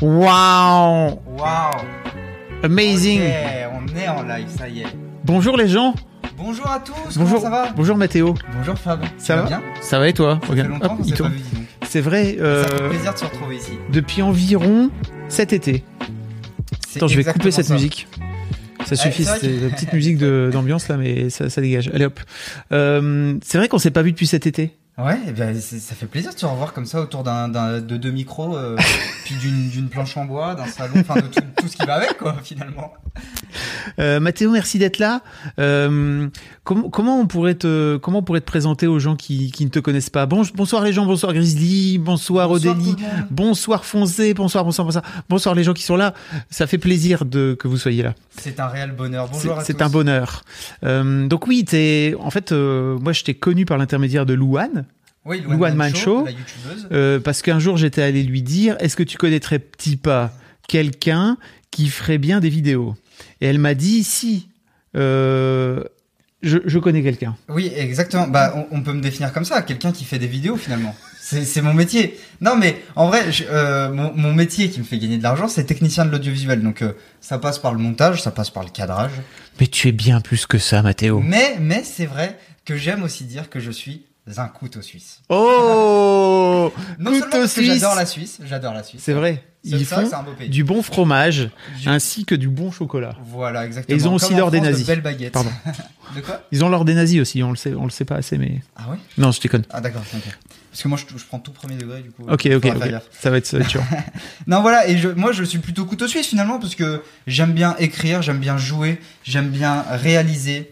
Wow Waouh Amazing on est en live, ça y est. Bonjour les gens Bonjour à tous, Bonjour, comment ça va bonjour Mathéo. Bonjour Fab, Ça va va bien Ça va et toi Ça fait longtemps qu'on s'est pas vu. C'est vrai, euh, Ça fait plaisir de se retrouver ici. depuis environ cet été. C'est Attends, je vais couper cette ça. musique. Ça suffit, c'est que- la petite musique de- d'ambiance là, mais ça, ça dégage. Allez hop. Euh, c'est vrai qu'on s'est pas vu depuis cet été. Ouais, et bien, ça fait plaisir de te revoir comme ça autour d'un, d'un- de deux micros, euh, puis d'une, d'une planche en bois, d'un salon, enfin de tout, tout ce qui va avec quoi finalement. Euh, Mathéo, merci d'être là. Euh, comment, comment on pourrait te, comment on pourrait te présenter aux gens qui, qui ne te connaissent pas? Bon, bonsoir les gens, bonsoir Grizzly, bonsoir, Bonsoir Odélie, bonsoir Foncé, bonsoir, bonsoir, bonsoir, bonsoir les gens qui sont là. Ça fait plaisir de que vous soyez là. C'est un réel bonheur. C'est Bonjour à c'est un bonheur. Euh, donc oui, t'es, en fait, euh, moi je t'ai connu par l'intermédiaire de Louane, Oui, Louane Mancho. la euh, parce qu'un jour j'étais allé lui dire, est-ce que tu connaîtrais petit pas quelqu'un qui ferait bien des vidéos? Et elle m'a dit, si, euh, je, je connais quelqu'un. Oui, exactement. Bah, on, on peut me définir comme ça, quelqu'un qui fait des vidéos finalement. C'est c'est mon métier. Non, mais en vrai, je- euh, mon, mon métier qui me fait gagner de l'argent, c'est technicien de l'audiovisuel. Donc, euh, ça passe par le montage, ça passe par le cadrage. Mais tu es bien plus que ça, Mathéo. Mais, mais c'est vrai que j'aime aussi dire que je suis un couteau suisse. Oh Non Couteau seulement parce que suisse. j'adore la Suisse, j'adore la Suisse. C'est vrai. Ils que font c'est un beau pays. du bon fromage Du- ainsi que du bon chocolat. Voilà, exactement. Et ils ont aussi Comme l'or des de nazis. belles baguettes. Pardon. de quoi Ils ont l'or des nazis aussi, on le sait, on le sait pas assez, mais Ah ouais non, je déconne. Ah d'accord, ok. Parce que moi, je, je prends tout premier degré, du coup. Ok, faudra ok. Ça va être, ça va être sûr. Non voilà et je, moi je suis plutôt couteau suisse finalement parce que j'aime bien écrire, j'aime bien jouer, j'aime bien réaliser,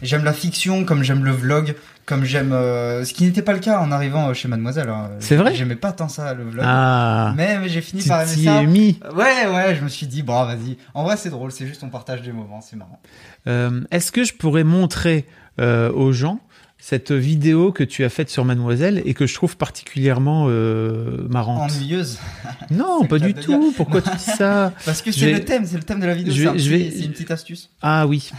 j'aime la fiction comme j'aime le vlog, comme j'aime euh, ce qui n'était pas le cas en arrivant euh, chez Mademoiselle. hein. C'est vrai J'aimais pas tant ça le vlog. Ah, Mais, mais j'ai fini tu par aimer ça. mis. Ouais ouais, je me suis dit bon vas-y. En vrai c'est drôle, c'est juste on partage des moments, c'est marrant. Euh, Est-ce que je pourrais montrer euh, aux gens cette vidéo que tu as faite sur Mademoiselle et que je trouve particulièrement euh, marrante? Ennuyeuse Non, pas du tout. Pourquoi tu dis ça? Parce que c'est le thème, c'est le thème de la vidéo. c'est vais- un une petite astuce. Ah oui.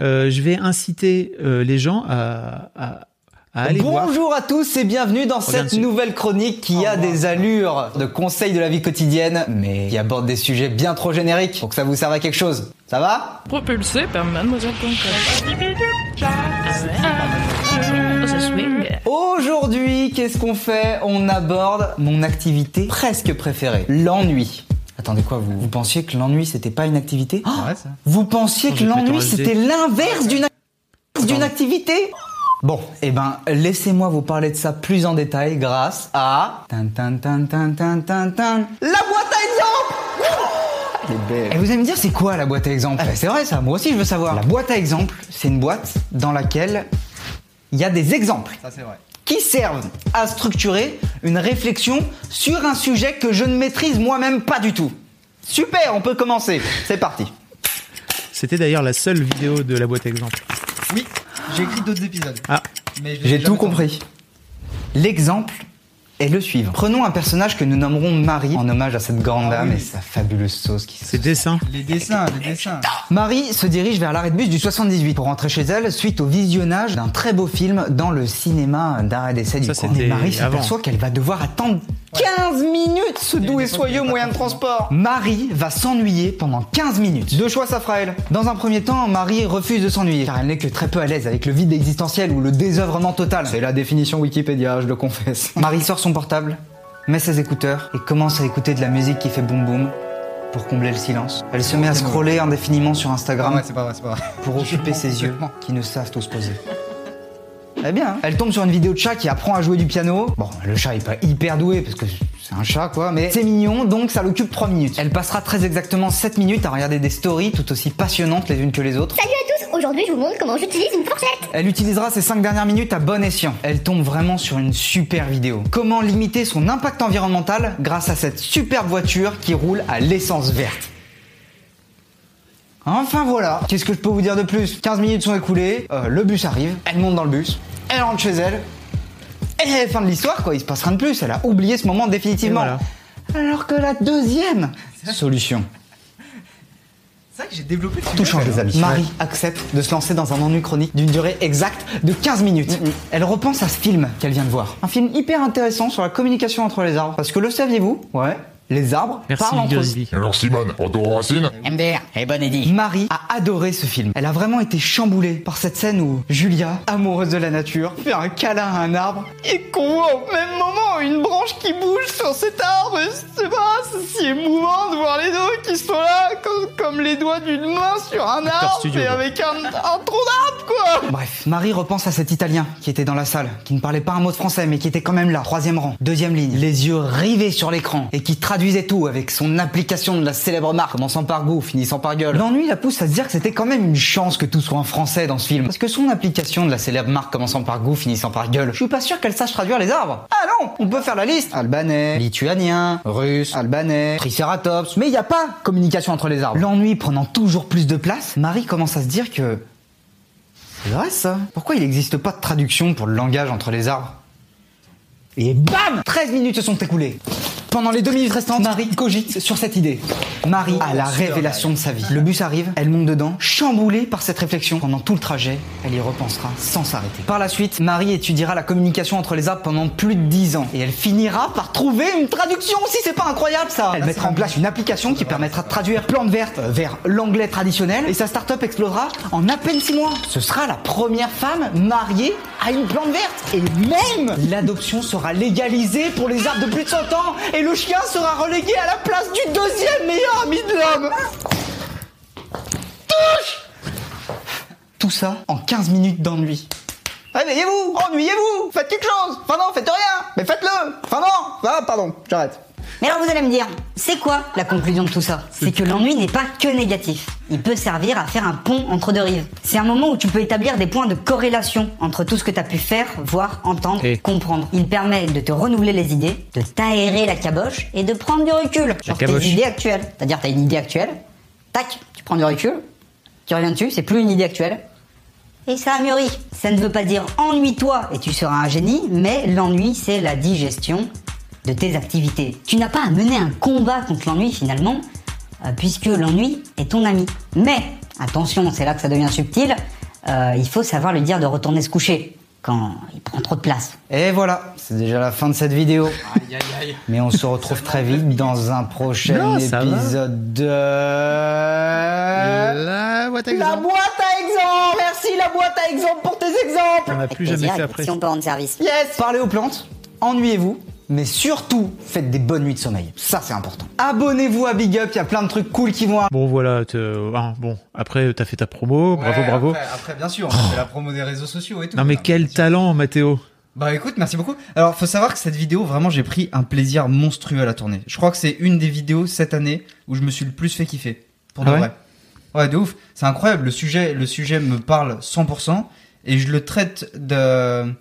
Euh, je vais inciter euh, les gens à, à, voir. Bonjour à tous et bienvenue dans cette dessus. nouvelle chronique qui a des allures de conseils de la vie quotidienne, mais qui aborde des sujets bien trop génériques pour que ça vous serve à quelque chose. Ça va? Propulsé par mademoiselle.com. Oh, ça swing. Aujourd'hui, qu'est-ce qu'on fait? On aborde mon activité presque préférée, l'ennui. Attendez quoi, vous, vous pensiez que l'ennui c'était pas une activité? Ça. Vous pensiez Oh, que l'ennui c'était l'inverse d'une activité? Bon, eh ben, laissez-moi vous parler de ça plus en détail grâce à... Tan, tan, tan, tan, tan, tan, tan. La boîte à exemples Et vous allez me dire, c'est quoi la boîte à exemples Eh, C'est vrai ça, moi aussi je veux savoir. La boîte à exemples, c'est une boîte dans laquelle il y a des exemples Ça c'est vrai. qui servent à structurer une réflexion sur un sujet que je ne maîtrise moi-même pas du tout. Super, on peut commencer. C'est parti. C'était d'ailleurs la seule vidéo de la boîte à exemple. Oui, j'ai écrit d'autres épisodes. Ah, J'ai tout compris. L'exemple est le suivant. Prenons un personnage que nous nommerons Marie en hommage à cette grande Ah dame oui. et sa fabuleuse sauce qui se c'est dessin. Les dessins, les dessins. Marie se dirige vers l'arrêt de bus du 78 pour rentrer chez elle suite au visionnage d'un très beau film dans le cinéma d'arrêt d'essai du coin. Mais Marie s'aperçoit qu'elle va devoir attendre 15 minutes ce doux et soyeux moyen de transport. Marie va s'ennuyer pendant 15 minutes. Deux choix s'offrent à elle. Dans un premier temps, Marie refuse de s'ennuyer car elle n'est que très peu à l'aise avec le vide existentiel ou le désœuvrement total. C'est la définition Wikipédia, je le confesse. Marie sort son portable, met ses écouteurs et commence à écouter de la musique qui fait boum boum pour combler le silence. Elle se met à scroller indéfiniment sur Instagram ouais, c'est pas vrai, c'est pas vrai. pour occuper ses yeux qui ne savent où se poser. Eh bien, elle tombe sur une vidéo de chat qui apprend à jouer du piano. Bon, le chat est pas hyper doué parce que c'est un chat quoi, mais c'est mignon donc ça l'occupe 3 minutes. Elle passera très exactement 7 minutes à regarder des stories tout aussi passionnantes les unes que les autres. Salut à tous Aujourd'hui, je vous montre comment j'utilise une fourchette. Elle utilisera ces 5 dernières minutes à bon escient. Elle tombe vraiment sur une super vidéo. Comment limiter son impact environnemental grâce à cette superbe voiture qui roule à l'essence verte. Enfin voilà, qu'est-ce que je peux vous dire de plus? 15 minutes sont écoulées, euh, le bus arrive, elle monte dans le bus, elle rentre chez elle, et fin de l'histoire quoi, il se passe rien de plus, elle a oublié ce moment définitivement. Voilà. Alors que la deuxième solution, C'est vrai que j'ai développé le tout change les amis. Marie accepte de se lancer dans un ennui chronique d'une durée exacte de 15 minutes. Elle repense à ce film qu'elle vient de voir. Un film hyper intéressant sur la communication entre les arbres. Parce que le saviez-vous? Ouais. Les arbres Merci parlent entre eux. Alors Simone, retour aux racines MDR, et bon Eddie. Marie a adoré ce film. Elle a vraiment été chamboulée par cette scène où Julia, amoureuse de la nature, fait un câlin à un arbre et qu'on voit au même moment une branche qui bouge sur cet arbre. Et C'est pas c'est si émouvant de voir les doigts qui sont là comme, comme les doigts d'une main sur un arbre studio, et avec un, un tronc d'arbre quoi. Bref, Marie repense à cet Italien qui était dans la salle, qui ne parlait pas un mot de français mais qui était quand même là, troisième rang, deuxième ligne, les yeux rivés sur l'écran et qui traduisait tout avec son application de la célèbre marque, commençant par goût, finissant par gueule. L'ennui la pousse à se dire que c'était quand même une chance que tout soit en français dans ce film. Parce que son application de la célèbre marque commençant par goût, finissant par gueule, je suis pas sûr qu'elle sache traduire les arbres. Ah non, on peut faire la liste. Albanais, lituanien, russe, albanais, triceratops, mais il n'y a pas communication entre les arbres. L'ennui prenant toujours plus de place, Marie commence à se dire que c'est vrai ça. Pourquoi il n'existe pas de traduction pour le langage entre les arbres? Et bam 13 minutes se sont écoulées. Pendant les deux minutes restantes, Marie cogite sur cette idée. Marie a la révélation de sa vie. Le bus arrive, elle monte dedans, chamboulée par cette réflexion. Pendant tout le trajet, elle y repensera sans s'arrêter. Par la suite, Marie étudiera la communication entre les arbres pendant plus de 10 ans. Et elle finira par trouver une traduction si c'est pas incroyable ça Elle mettra en place une application qui permettra de traduire plante verte vers l'anglais traditionnel et sa start-up explosera en à peine 6 mois. Ce sera la première femme mariée à une plante verte. Et même l'adoption sera légalisée pour les arbres de plus de 100 ans et le chien sera relégué à la place du deuxième meilleur ami de l'homme. Touche Tout ça en 15 minutes d'ennui. Réveillez-vous, ennuyez-vous, faites quelque chose. Enfin non, faites rien, mais faites-le. Enfin non, ah pardon, j'arrête. Mais alors vous allez me dire, c'est quoi la conclusion de tout ça? C'est que l'ennui n'est pas que négatif. Il peut servir à faire un pont entre deux rives. C'est un moment où tu peux établir des points de corrélation entre tout ce que tu as pu faire, voir, entendre, Et- comprendre. Il permet de te renouveler les idées, de t'aérer la caboche et de prendre du recul sur tes idées actuelles. C'est-à-dire t'as une idée actuelle, tac, tu prends du recul, tu reviens dessus, c'est plus une idée actuelle. Et ça a mûri. Ça ne veut pas dire ennuie-toi et tu seras un génie, mais l'ennui c'est la digestion de tes activités. Tu n'as pas à mener un combat contre l'ennui finalement, euh, puisque l'ennui est ton ami. Mais, attention, c'est là que ça devient subtil, euh, il faut savoir lui dire de retourner se coucher quand il prend trop de place. Et voilà, c'est déjà la fin de cette vidéo. Mais on se retrouve très vite dans un prochain Non, épisode de... La boîte à La exemple. boîte à exemples Merci la boîte à exemples pour tes exemples On n'a plus jamais fait après. Si on peut rendre service. Yes Parlez aux plantes, ennuyez-vous, mais surtout, faites des bonnes nuits de sommeil. Ça, c'est important. Abonnez-vous à Big Up, il y a plein de trucs cool qui vont Bon voilà, te- hein, bon après t'as fait ta promo, bravo Ouais, bravo. Après, après, bien sûr, on fait la promo des réseaux sociaux et tout. Non mais quel talent Mathéo. Bah écoute, merci beaucoup. Alors, faut savoir que cette vidéo, vraiment, j'ai pris un plaisir monstrueux à la tourner. Je crois que c'est une des vidéos cette année où je me suis le plus fait kiffer. Pour de Ah ouais vrai. Ouais, de ouf. C'est incroyable. Le sujet, le sujet me parle 100% et je le traite de.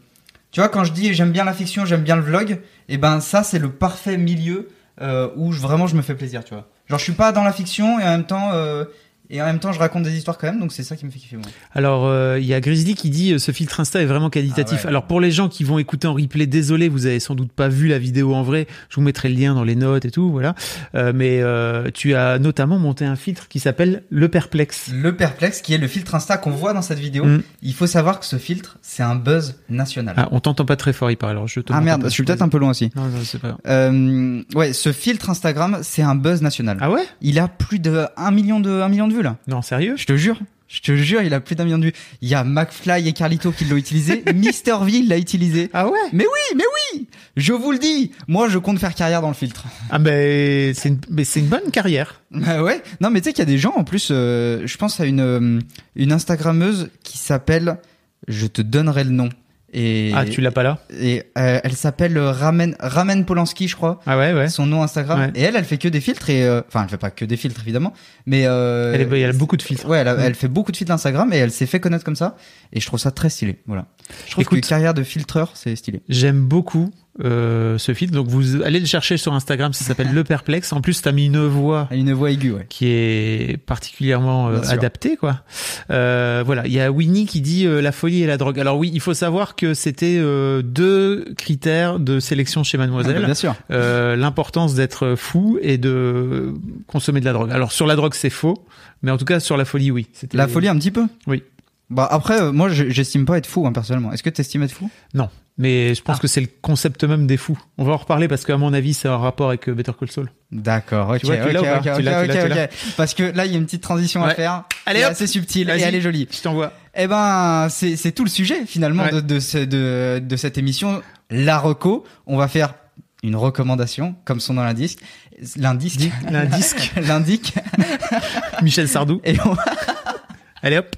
Tu vois, quand je dis j'aime bien la fiction, j'aime bien le vlog, et ben ça, c'est le parfait milieu euh, où je- vraiment je me fais plaisir, tu vois. Genre, je suis pas dans la fiction et en même temps, euh, et en même temps, je raconte des histoires quand même, donc c'est ça qui me fait kiffer moi. Alors euh, il y a Grizzly qui dit euh, ce filtre Insta est vraiment qualitatif. Ah ouais. Alors pour les gens qui vont écouter en replay, désolé, vous avez sans doute pas vu la vidéo en vrai. Je vous mettrai le lien dans les notes et tout, voilà. Euh, mais euh, tu as notamment monté un filtre qui s'appelle le perplexe. Le perplexe, qui est le filtre Insta qu'on voit dans cette vidéo, Mm. il faut savoir que ce filtre, c'est un buzz national. Ah, on t'entend pas très fort, il parle. Alors je te. Ah merde, je suis peut-être un peu loin aussi. Non, non, c'est pas. grave. Euh, ouais, ce filtre Instagram, c'est un buzz national. Ah ouais? Il a plus de 1 million de 1 million de vues là. Non, sérieux? Je te jure. Je te jure, il a plus d'un million de vues. Il y a McFly et Carlito qui l'ont utilisé. Mister V l'a utilisé. Ah ouais? Mais oui, mais oui Je vous le dis Moi, je compte faire carrière dans le filtre. Ah ben c'est une, mais c'est une bonne carrière. Bah ouais. Non, mais tu sais qu'il y a des gens, en plus, euh, je pense à une, euh, une Instagrammeuse qui s'appelle Je te donnerai le nom. Et, Ah, tu l'as pas là Et euh, elle s'appelle euh, Ramen Ramen Polanski, je crois. Ah ouais, ouais. Son nom Instagram. Ouais. Et elle, elle fait que des filtres et euh, enfin, elle fait pas que des filtres évidemment, mais euh, Elle, est- elle a beaucoup de filtres. Ouais, elle, a- elle fait beaucoup de filtres Instagram et elle s'est fait connaître comme ça. Et je trouve ça très stylé. Voilà. Je trouve Écoute- que carrière de filtreur, c'est stylé. J'aime beaucoup euh, ce filtre. Donc vous allez le chercher sur Instagram, ça s'appelle Le Perplexe. En plus, t'as mis une voix Une voix aiguë, ouais. qui est particulièrement euh, adaptée, quoi. Euh, voilà, il y a Winnie qui dit euh, la folie et la drogue. Alors oui, il faut savoir que c'était euh, deux critères de sélection chez Ah, bah, Mademoiselle. bien sûr. Euh, l'importance d'être fou et de consommer de la drogue. Alors sur la drogue, c'est faux, mais en tout cas sur la folie, oui. La folie un petit peu? Oui. Bah après, moi, je- j'estime pas être fou hein, personnellement. Est-ce que t'estimes être fou? Non, mais je pense Ah. que c'est le concept même des fous. On va en reparler parce qu'à mon avis, c'est un rapport avec euh, Better Call Saul. D'accord, ok, Tu vois, tu ok, l'as ou pas ok. Parce que là, il y a une petite transition à faire. Allez, qui est hop. assez subtile et elle est jolie. Je t'envoie. Eh ben, c'est c'est tout le sujet finalement Ouais. de, de, ce- de, de cette émission, la reco. On va faire une recommandation, comme son nom l'indique. L'indique. L'indique. L'indique. Michel Sardou. Et on, Allez hop.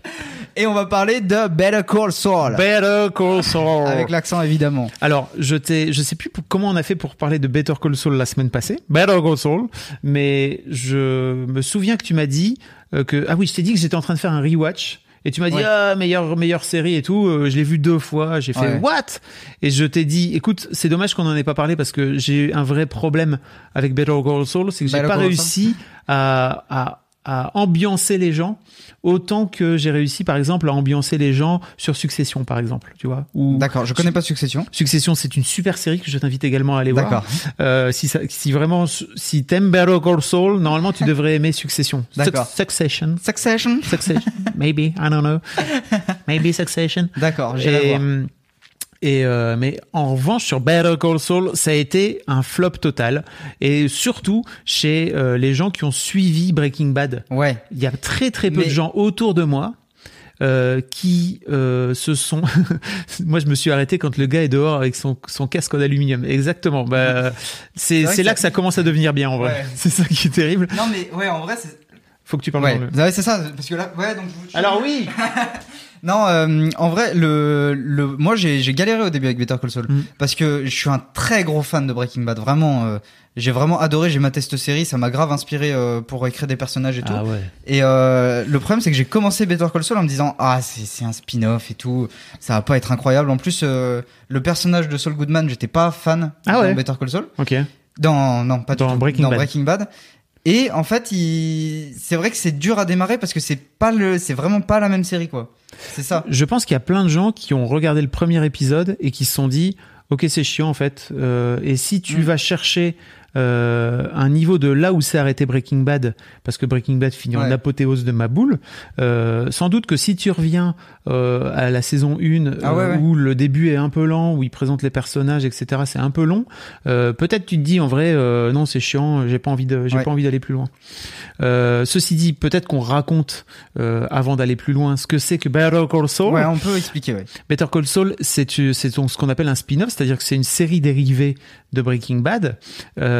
Et on va parler de Better Call Saul. Better Call Saul. Avec l'accent évidemment. Alors, je t'ai, je sais plus pour- comment on a fait pour parler de Better Call Saul la semaine passée. Better Call Saul. Mais je me souviens que tu m'as dit euh, que, ah oui, je t'ai dit que j'étais en train de faire un rewatch. Et tu m'as dit, Ouais. ah, meilleure, meilleure série et tout. Euh, je l'ai vu deux fois. J'ai fait, Ouais. what? Et je t'ai dit, écoute, c'est dommage qu'on en ait pas parlé parce que j'ai eu un vrai problème avec Better Call Saul. C'est que j'ai pas réussi à, à, à ambiancer les gens autant que j'ai réussi, par exemple, à ambiancer les gens sur Succession, par exemple. Tu vois? Ou D'accord, je connais pas Succession. Succession, c'est une super série que je t'invite également à aller voir. D'accord. Euh, si, ça, si vraiment, si t'aimes Better Call Saul, normalement tu devrais aimer Succession. D'accord. Suc- Succession. Succession. Succession. Maybe, I don't know. Maybe Succession. D'accord, j'irai Et, euh, mais en revanche sur Better Call Saul, ça a été un flop total et surtout chez euh, les gens qui ont suivi Breaking Bad. Ouais. Il y a très très peu Mais- de gens autour de moi euh, qui euh, se sont. Moi, je me suis arrêté quand le gars est dehors avec son, son casque en aluminium. Exactement. Bah, c'est là ça- que ça commence à devenir bien en vrai. Ouais. C'est ça qui est terrible. Non mais ouais, en vrai c'est. Faut que tu parles Ouais, c'est ça, parce que là, ouais, donc. je- Alors oui. Non, euh, en vrai, le, le, moi j'ai galéré au début avec Better Call Saul Mm. parce que je suis un très gros fan de Breaking Bad. Vraiment, euh, j'ai vraiment adoré. J'ai maté cette série, ça m'a grave inspiré euh, pour écrire des personnages et tout. Ah ouais. Et euh, le problème, c'est que j'ai commencé Better Call Saul en me disant ah c'est un spin-off et tout, ça va pas être incroyable. En plus, euh, le personnage de Saul Goodman, j'étais pas fan Ah dans ouais. Better Call Saul. Ok. Dans non pas du Dans tout. Breaking dans Bad. Breaking Bad. Et en fait, il... c'est vrai que c'est dur à démarrer parce que c'est pas le, c'est vraiment pas la même série quoi. C'est ça. Je pense qu'il y a plein de gens qui ont regardé le premier épisode et qui se sont dit ok c'est chiant en fait Euh, et si tu Mm. vas chercher euh, un niveau de là où s'est arrêté Breaking Bad parce que Breaking Bad finit en apothéose de ma boule euh, sans doute que si tu reviens euh, à la saison 1 Ah ouais, euh, ouais. où le début est un peu lent où il présente les personnages etc c'est un peu long euh, peut-être tu te dis en vrai euh, non c'est chiant j'ai pas envie de j'ai pas envie d'aller plus loin euh, ceci dit peut-être qu'on raconte euh, avant d'aller plus loin ce que c'est que Better Call Saul Ouais, on peut expliquer. Ouais. Better Call Saul, c'est c'est ce qu'on appelle un spin-off, c'est-à-dire que c'est une série dérivée de Breaking Bad euh,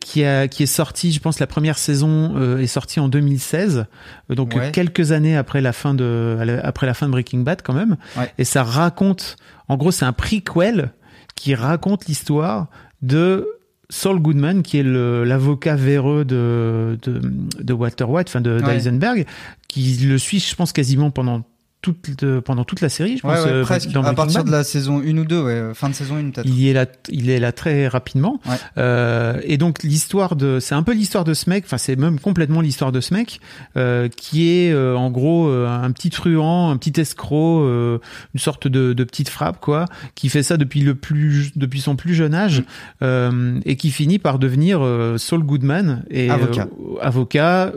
qui a qui est sortie, je pense la première saison euh, est sortie en 2016, euh, donc Ouais. euh, quelques années après la fin de après la fin de Breaking Bad quand même, Ouais. et ça raconte, en gros c'est un prequel qui raconte l'histoire de Saul Goodman, qui est le- l'avocat véreux de, de, de Walter White, enfin de Ouais. d'Eisenberg, qui le suit, je pense, quasiment pendant toute, de- pendant toute la série, je Ouais, pense, ouais, euh, presque. dans à partir Bad. de la saison 1 ou 2, ouais, euh, fin de saison 1 peut-être. Il est là, il est là très rapidement. Ouais. Euh, et donc l'histoire de, c'est un peu l'histoire de ce mec. Enfin, c'est même complètement l'histoire de ce mec euh, qui est euh, en gros euh, un petit truand, un petit escroc, euh, une sorte de, de petite frappe quoi, qui fait ça depuis le plus, depuis son plus jeune âge euh, et qui finit par devenir euh, Saul Goodman et Avocat. euh, avocat.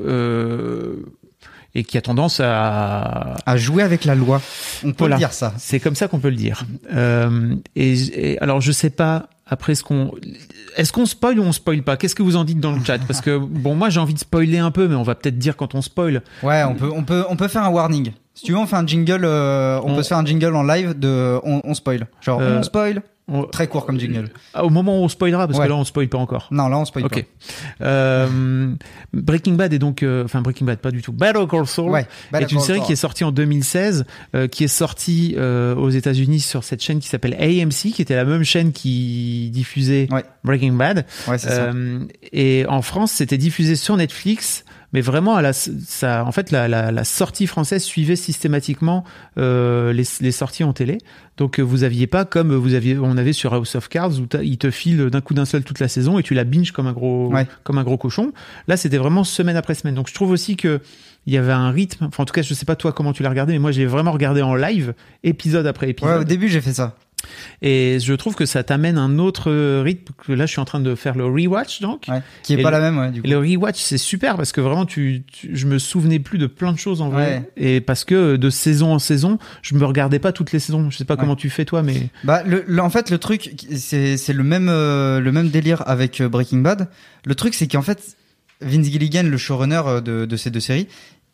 Et qui a tendance à, À jouer avec la loi. On peut Voilà. dire ça. c'est comme ça qu'on peut le dire. Euh, et, et alors je sais pas après ce qu'on est-ce qu'on spoil ou on spoil pas? Qu'est-ce que vous en dites dans le chat? Parce que bon moi j'ai envie de spoiler un peu mais on va peut-être dire quand on spoil. Ouais, on peut, on peut, on peut faire un warning. Si tu veux, on fait un jingle, euh, on On- peut se faire un jingle en live de, on, on spoil. Genre, Euh, on spoil. On- Très court comme jingle. Ah, Au moment où on spoilera, parce Ouais. que là on spoil pas encore. Non, là on spoil Ok. Euh, Breaking Bad est donc, euh, enfin Breaking Bad pas du tout. Better Call Saul Ouais, est une série qui est sortie en 2016, euh, qui est sortie aux États-Unis sur cette chaîne qui s'appelle AMC, qui était la même chaîne qui diffusait Ouais. Breaking Bad. pas. Ouais, c'est ça. Et en France, c'était diffusé sur Netflix. Mais vraiment, à la, ça, en fait, la, la, la sortie française suivait systématiquement euh, les, les sorties en télé. Donc, euh, vous aviez pas comme vous aviez, on avait sur House of Cards où ils te filent d'un coup d'un seul toute la saison et tu la binges comme un gros, Ouais. comme un gros cochon. Là, c'était vraiment semaine après semaine. Donc, je trouve aussi que il y avait un rythme. Enfin, en tout cas, je sais pas toi comment tu l'as regardé, mais moi, j'ai vraiment regardé en live, épisode après Ouais, épisode. au début j'ai fait ça. Et je trouve que ça t'amène un autre euh, rythme. Que là, je suis en train de faire le rewatch, donc. Ouais. Qui est Et pas le- la même, ouais, du coup. Et le rewatch, c'est super parce que vraiment, tu, tu- je me souvenais plus de plein de choses en vrai. Ouais. Et parce que de saison en saison, je me regardais pas toutes les saisons. Je sais pas comment tu fais toi, mais Bah, le, le- en fait, le truc, c'est c'est le même, euh, le même délire avec euh, Breaking Bad. Le truc, c'est qu'en fait, Vince Gilligan, le showrunner euh, de, de ces deux séries,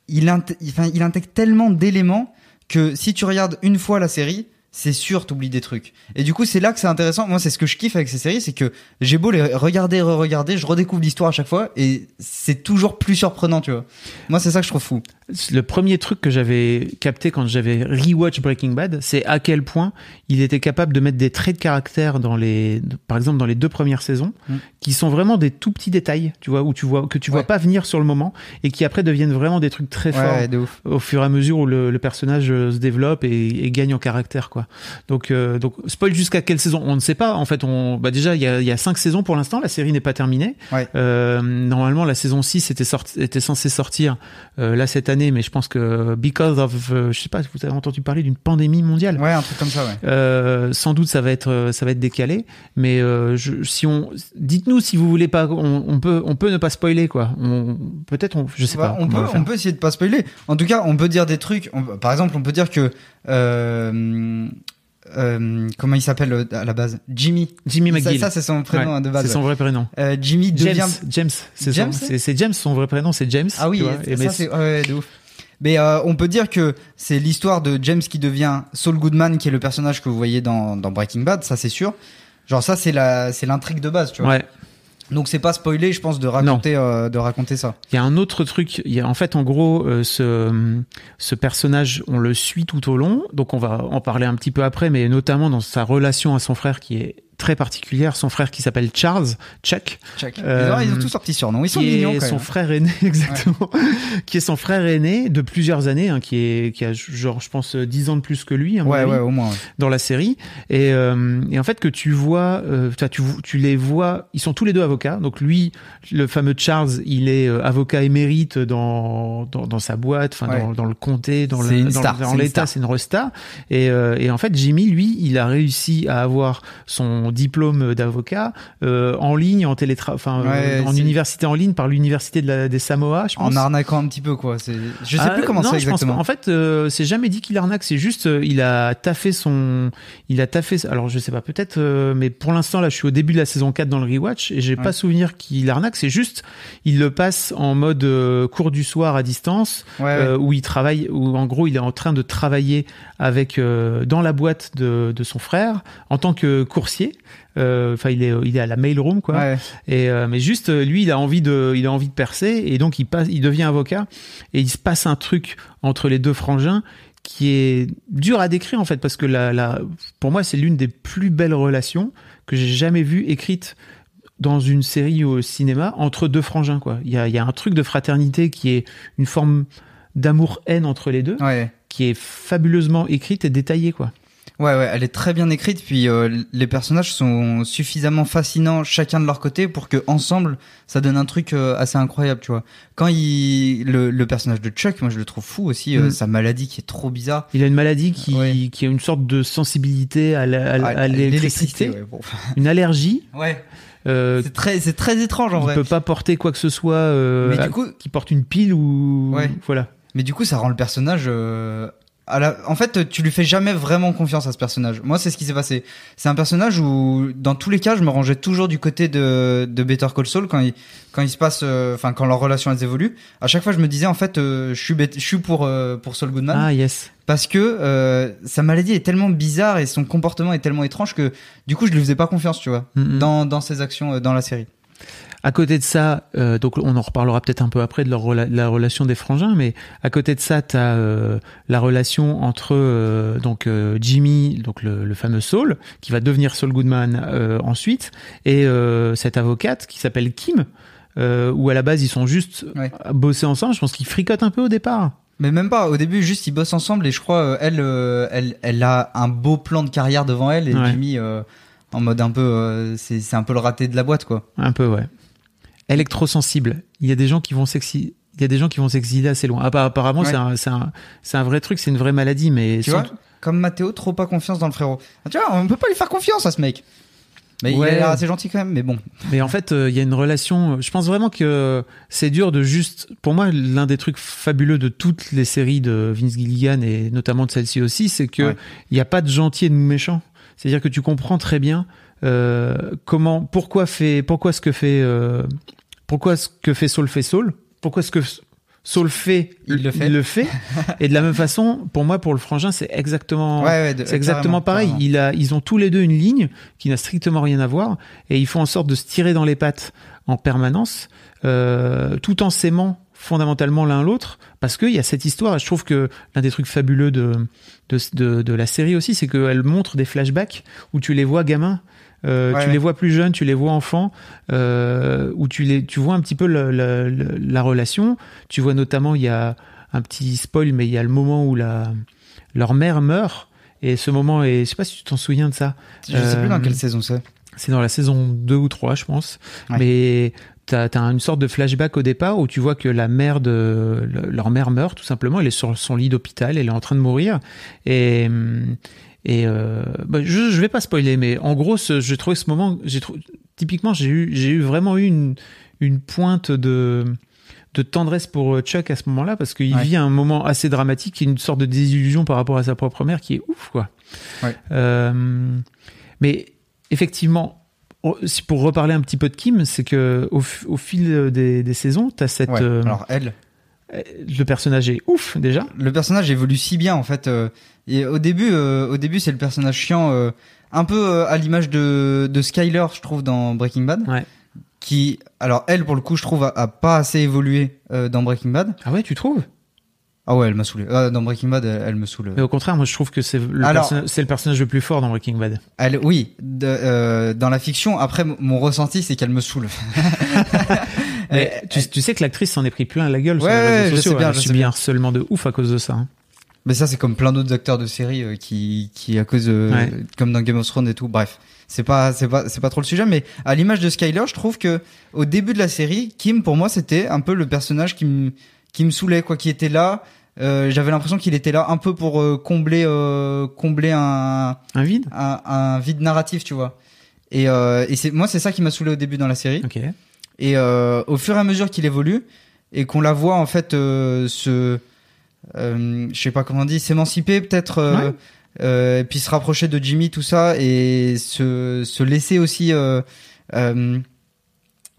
il intègre tellement d'éléments que si tu regardes une fois la série, c'est sûr, t'oublies des trucs. Et du coup, c'est là que c'est intéressant. Moi, c'est ce que je kiffe avec ces séries, c'est que j'ai beau les regarder, re-regarder, je redécouvre l'histoire à chaque fois, et c'est toujours plus surprenant, tu vois. Moi, c'est ça que je trouve fou. Le premier truc que j'avais capté quand j'avais rewatch Breaking Bad, c'est à quel point il était capable de mettre des traits de caractère dans les, par exemple dans les deux premières saisons, Mm. qui sont vraiment des tout petits détails, tu vois, où tu vois que tu vois Ouais. pas venir sur le moment et qui après deviennent vraiment des trucs très forts. Ouais, ouf. au fur et à mesure où le, le personnage euh, se développe et, et gagne en caractère quoi. Donc euh, donc spoil jusqu'à quelle saison? On ne sait pas en fait on bah déjà il y a, il y a cinq saisons pour l'instant la série n'est pas terminée. Ouais. Euh, normalement la saison 6 était sorti, était censée sortir euh, là cette année mais je pense que because of euh, je sais pas si vous avez entendu parler d'une pandémie mondiale. Ouais, un truc comme ça, ouais. Euh, sans doute ça va être euh, ça va être décalé mais euh, je, si on dites-nous si vous voulez pas on, on peut on peut ne pas spoiler quoi on peut-être on je sais Bah, pas on, peut, on peut essayer de pas spoiler. En tout cas, on peut dire des trucs. on- par exemple, on peut dire que euh, euh, comment il s'appelle à la base? Jimmy. Jimmy Ça, McGill ça, c'est son prénom Ouais, hein, de base. c'est son vrai prénom. Euh, Jimmy James, devient. James, c'est James, son- c'est James, son vrai prénom, c'est James. Ah oui, et et ça c'est ouais, de ouf. Mais euh, on peut dire que c'est l'histoire de James qui devient Saul Goodman, qui est le personnage que vous voyez dans, dans Breaking Bad, ça c'est sûr. Genre ça c'est la c'est l'intrigue de base, tu vois. ouais. Donc c'est pas spoilé, je pense, de raconter euh, de raconter ça. Il y a un autre truc. Il y a en fait, en gros, euh, ce ce personnage, on le suit tout au long. Donc on va en parler un petit peu après, mais notamment dans sa relation à son frère qui est très particulière. Son frère qui s'appelle Charles Chuck, Check. Euh, ils, ont, ils ont tous sorti surnom. Ils sont mignons est quand son même. frère aîné, exactement, qui est son frère aîné de plusieurs années, hein, qui est qui a genre je pense 10 ans de plus que lui, mon Ouais, avis. ouais, au moins. ouais. dans la série et, euh, et en fait que tu vois euh, tu, tu tu les vois ils sont tous les deux avocats donc lui le fameux Charles il est euh, avocat émérite dans dans, dans sa boîte enfin Ouais. dans, dans le comté dans l'état c'est une resta et euh, et en fait Jimmy lui il a réussi à avoir son diplôme d'avocat euh, en ligne en télétra enfin euh, Ouais, en université en ligne par l'université de la, des Samoa je pense En arnaquant un petit peu quoi. C'est. Je sais ah, plus comment non, c'est je pense exactement. pas. En fait, euh, c'est jamais dit qu'il arnaque. C'est juste, euh, il a taffé son, il a taffé. Alors, je sais pas, peut-être, euh, mais pour l'instant, là, je suis au début de la saison 4 dans le rewatch et j'ai Ouais. pas souvenir qu'il arnaque. C'est juste, il le passe en mode euh, cours du soir à distance, Ouais, euh, où il travaille, où en gros, il est en train de travailler avec euh, dans la boîte de, de son frère en tant que coursier. Euh, Enfin, il est, il est à la mailroom, quoi. Ouais. Et euh, mais juste euh, lui, il a envie de, il a envie de percer et donc il passe, il devient avocat et il se passe un truc entre les deux frangins qui est dur à décrire en fait parce que la, la pour moi c'est l'une des plus belles relations que j'ai jamais vues écrites dans une série ou au cinéma entre deux frangins quoi. Il y a, il y a un truc de fraternité qui est une forme d'amour-haine entre les deux Ouais. qui est fabuleusement écrite et détaillée quoi. Ouais, ouais, elle est très bien écrite. Puis euh, les personnages sont suffisamment fascinants chacun de leur côté pour que ensemble, ça donne un truc euh, assez incroyable, tu vois. Quand il le, le personnage de Chuck, moi je le trouve fou aussi. euh, Mm. sa maladie qui est trop bizarre. Il a une maladie qui, Ouais. qui a une sorte de sensibilité à l'électricité, ouais, bon. une allergie. Ouais. Euh, C'est très, c'est très étrange en il vrai. peut pas porter quoi que ce soit euh, Mais du coup, qui porte une pile ou Ouais. voilà. mais du coup, ça rend le personnage euh, à la, en fait, tu lui fais jamais vraiment confiance à ce personnage. Moi, c'est ce qui s'est passé. C'est un personnage où, dans tous les cas, je me rangeais toujours du côté de, de Better Call Saul quand il, quand il se passe, euh, enfin, quand leurs relations elles évoluent. À chaque fois, je me disais, en fait, euh, je suis, je suis pour, euh, pour Saul Goodman. Ah yes. Parce que, euh, sa maladie est tellement bizarre et son comportement est tellement étrange que, du coup, je lui faisais pas confiance, tu vois, Mhm. dans, dans ses actions, euh, dans la série. À côté de ça, euh, donc on en reparlera peut-être un peu après de leur rela- la relation des frangins, mais à côté de ça, tu as la relation entre euh, donc euh, Jimmy, donc le, le fameux Saul, qui va devenir Saul Goodman euh, ensuite, et euh, cette avocate qui s'appelle Kim, euh, où à la base ils sont juste Ouais. bossés ensemble. Je pense qu'ils fricotent un peu au départ. Mais même pas. Au début, juste ils bossent ensemble et je crois euh, elle, euh, elle, elle a un beau plan de carrière devant elle et Ouais. Jimmy euh, en mode un peu, euh, c'est c'est un peu le raté de la boîte quoi. Un peu, ouais. Électrosensible. Il y a des gens qui vont Il y a des gens qui vont s'exiler assez loin. Ah, bah, apparemment, Ouais. c'est un, vrai truc, c'est une vraie maladie, mais Tu vois, comme Mathéo, trop pas confiance dans le frérot. Ah, tu vois, on peut pas lui faire confiance à ce mec. Mais il Ouais. a l'air assez gentil quand même. Mais bon, Mais en fait, euh, il y a une relation. Je pense vraiment que c'est dur de juste. Pour moi, l'un des trucs fabuleux de toutes les séries de Vince Gilligan et notamment de celle-ci aussi, c'est que il Ouais. n'y a pas de gentil et de méchant. C'est-à-dire que tu comprends très bien euh, comment, pourquoi fait, pourquoi ce que fait, euh, pourquoi ce que fait Saul fait Saul, pourquoi ce que Saul fait, Il le fait. le fait? et de la même façon, pour moi, pour le frangin, c'est exactement. ouais, ouais, de- C'est exactement pareil. carrément. Il a, ils ont tous les deux une ligne qui n'a strictement rien à voir et ils font en sorte de se tirer dans les pattes en permanence, euh, tout en s'aimant fondamentalement l'un l'autre parce qu'il y a cette histoire et je trouve que l'un des trucs fabuleux de, de, de, de la série aussi c'est qu'elle montre des flashbacks où tu les vois gamins euh, Ouais, tu les vois plus jeunes, tu les vois enfants, euh, où tu les, tu vois un petit peu la, la, la- la relation. Tu vois notamment, il y a un petit spoil, mais il y a le moment où la, leur mère meurt. Et ce moment est, je sais pas si tu t'en souviens de ça. Je sais plus dans Euh, quelle saison c'est. C'est dans la saison 2 ou 3, je pense. Ouais. Mais t'as as une sorte de flashback au départ où tu vois que la mère de le- leur mère meurt tout simplement. Elle est sur son lit d'hôpital, elle est en train de mourir. Et hum, et euh, bah, je je vais pas spoiler, mais en gros, j'ai trouvé ce moment, j'ai typiquement, j'ai eu j'ai eu vraiment eu une une pointe de de tendresse pour euh, Chuck à ce moment-là parce qu'il Ouais. vit un moment assez dramatique, une sorte de désillusion par rapport à sa propre mère qui est ouf quoi. Ouais. Euh, mais effectivement, pour reparler un petit peu de Kim, c'est que au, fil des, des saisons, t'as cette Ouais. euh, Alors elle, euh, le personnage est ouf déjà. le personnage évolue si bien en fait. euh, et au début, euh, au début, c'est le personnage chiant, euh, un peu euh, à l'image de, de Skyler, je trouve, dans Breaking Bad. Ouais. Qui, alors elle, pour le coup, je trouve, a, a pas assez évolué euh, dans Breaking Bad. Ah ouais, tu trouves? Ah ouais, elle m'a saoulé. Ah, dans Breaking Bad, elle, elle me saoule. Mais au contraire, moi je trouve que c'est le, Alors- perso- c'est le personnage le plus fort dans Breaking Bad. Elle, oui, de- euh, dans la fiction. Après, mon ressenti, c'est qu'elle me saoule. Mais tu, tu sais que l'actrice s'en est pris plein à la gueule sur Ouais, les ouais, réseaux je sociaux. sais bien, Elle a je sais subi bien. un harcèlement de ouf à cause de ça. hein. Mais ça, c'est comme plein d'autres acteurs de séries euh, qui, qui à cause de, Ouais. comme dans Game of Thrones et tout. Bref, c'est pas, c'est pas, c'est pas trop le sujet. Mais à l'image de Skyler, je trouve que au début de la série, Kim, pour moi, c'était un peu le personnage qui me, qui me saoulait, quoi, qui était là. Euh, J'avais l'impression qu'il était là un peu pour euh, combler, euh, combler un, Un vide? un, un vide narratif, tu vois. Et, euh, et c'est moi, c'est ça qui m'a saoulé au début dans la série. Ok. Et euh, au fur et à mesure qu'il évolue et qu'on la voit en fait euh, se, euh, je sais pas comment on dit, s'émanciper peut-être, euh, Ouais. euh, et puis se rapprocher de Jimmy tout ça et se, se laisser aussi euh, euh,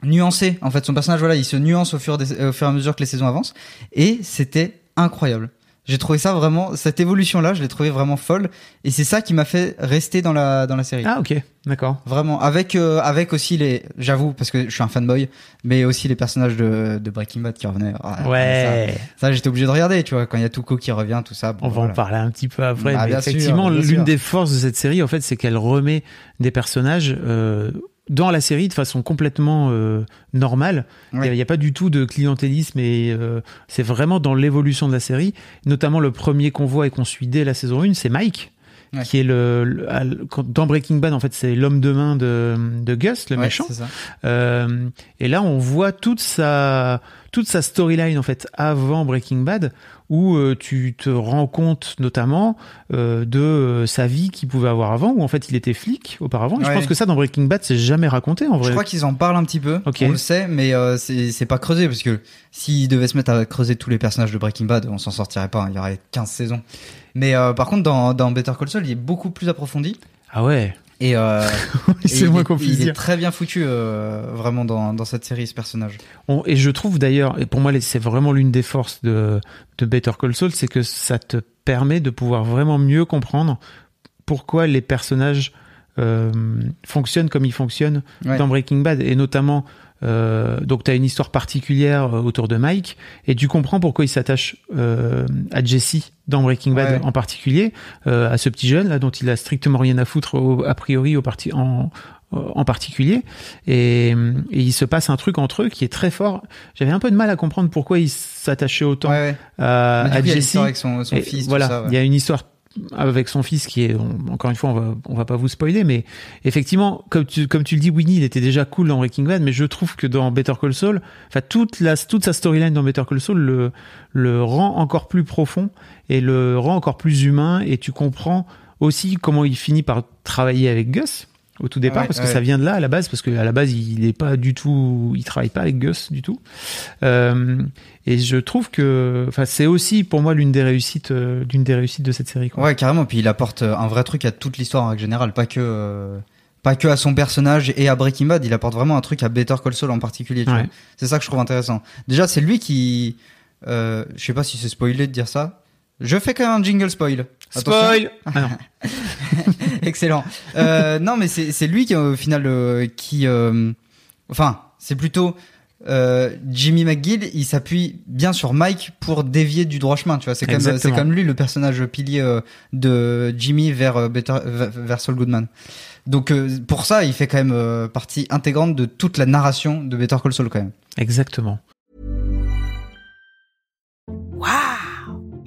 nuancer. En fait, son personnage voilà, il se nuance au fur, des- au fur et à mesure que les saisons avancent et c'était incroyable. J'ai trouvé ça vraiment cette évolution là, je l'ai trouvé vraiment folle et c'est ça qui m'a fait rester dans la dans la série. Ah ok, d'accord. Vraiment, avec euh, avec aussi les, j'avoue parce que je suis un fanboy, mais aussi les personnages de, de Breaking Bad qui revenaient. Ah, Ouais. Ça, ça, j'étais obligé de regarder, tu vois, quand il y a Tuco qui revient, tout ça. bon, On va voilà. en parler un petit peu après. Ah, mais effectivement, l'une des forces de cette série, en fait, c'est qu'elle remet des personnages euh, dans la série de façon complètement euh, normale. Il Ouais. n'y a, pas du tout de clientélisme et euh, c'est vraiment dans l'évolution de la série. Notamment le premier qu'on voit et qu'on suit dès la saison 1, c'est Mike. Ouais. qui est le, dans Breaking Bad en fait c'est l'homme de main de, de Gus le Ouais, méchant ça. euh, et là, on voit toute sa, toute sa storyline en fait avant Breaking Bad, où euh, tu te rends compte notamment euh, de euh, sa vie qu'il pouvait avoir avant, où en fait il était flic auparavant. Et je pense que ça dans Breaking Bad c'est jamais raconté en vrai. Je crois qu'ils en parlent un petit peu, on le sait, mais c'est c'est pas creusé parce que s'ils devaient se mettre à creuser tous les personnages de Breaking Bad, on s'en sortirait pas. hein, il y aurait 15 saisons. Mais euh, par contre, dans, dans Better Call Saul, il est beaucoup plus approfondi Ah ouais. et, euh, c'est moins qu'on Il est très bien foutu euh, vraiment dans, dans cette série, ce personnage. On- et je trouve d'ailleurs, et pour moi c'est vraiment l'une des forces de, de Better Call Saul, c'est que ça te permet de pouvoir vraiment mieux comprendre pourquoi les personnages euh, fonctionnent comme ils fonctionnent Ouais. dans Breaking Bad, et notamment euh, donc tu as une histoire particulière euh, autour de Mike, et tu comprends pourquoi il s'attache euh, à Jesse dans Breaking Bad Ouais. en particulier, euh, à ce petit jeune là dont il a strictement rien à foutre au- a priori au parti en en particulier et, et il se passe un truc entre eux qui est très fort. J'avais un peu de mal à comprendre pourquoi il s'attachait autant Ouais, ouais. à, Jesse. avec son, son Et fils, voilà, ouais. il y a une histoire avec son fils qui est encore une fois on va on va pas vous spoiler mais effectivement comme tu comme tu le dis Winnie il était déjà cool dans Breaking Bad mais je trouve que dans Better Call Saul enfin toute la toute sa storyline dans Better Call Saul le le rend encore plus profond et le rend encore plus humain et tu comprends aussi comment il finit par travailler avec Gus au tout départ Ouais, parce que ouais. ça vient de là à la base parce que à la base il est pas du tout il travaille pas avec Gus du tout euh, et je trouve que enfin c'est aussi pour moi l'une des réussites euh, l'une des réussites de cette série quoi. Ouais, carrément. Puis il apporte euh, un vrai truc à toute l'histoire en règle générale, pas que euh, pas que à son personnage et à Breaking Bad. Il apporte vraiment un truc à Better Call Saul en particulier. Ouais. C'est ça que je trouve intéressant. Déjà, c'est lui qui, euh, je sais pas si c'est spoilé de dire ça. Je fais quand même un jingle spoil. Spoil ah non. Excellent. Euh, non, mais c'est lui qui au final euh, qui, euh, enfin, c'est plutôt euh, Jimmy McGill. Il s'appuie bien sur Mike pour dévier du droit chemin. Tu vois, c'est comme c'est comme lui le personnage pilier euh, de Jimmy vers euh, Better vers- Saul Goodman. Donc euh, pour ça, il fait quand même euh, partie intégrante de toute la narration de Better Call Saul quand même. exactement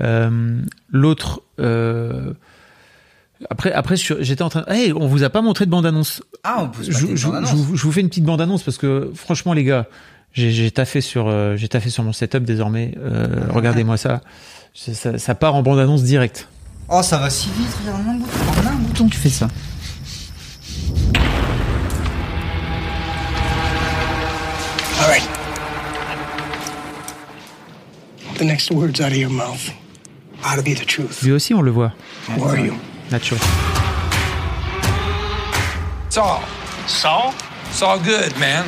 Euh, L'autre, euh, après, après, sur- j'étais en train. Hey, on vous a pas montré de bande annonce. Ah, on peut se Je, bande-annonce. vous- je vous fais une petite bande annonce parce que franchement, les gars, j'ai taffé sur, euh, j'ai taffé sur mon setup désormais. Euh, Regardez-moi ça. Ça, ça. ça part en bande annonce direct. Oh, ça va si vite. En un bouton, tu fais ça. The next words out of your mouth ought to be the truth. Lui aussi, on le voit. Who are you? Nacho. Saul. Saul? all good, man.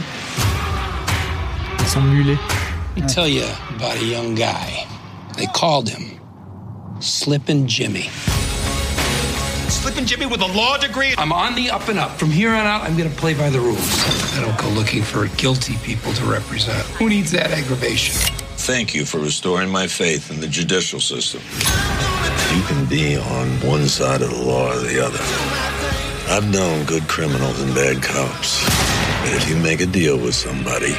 Ils sont mulets. Let me tell you about a young guy. They called him Slippin' Jimmy. Slipping Jimmy with a law degree? I'm on the up and up. From here on out, I'm going to play by the rules. I don't go looking for guilty people to represent. Who needs that aggravation? Thank you for restoring my faith in the judicial system. You can be on one side of the law or the other. I've known good criminals and bad cops. But if you make a deal with somebody,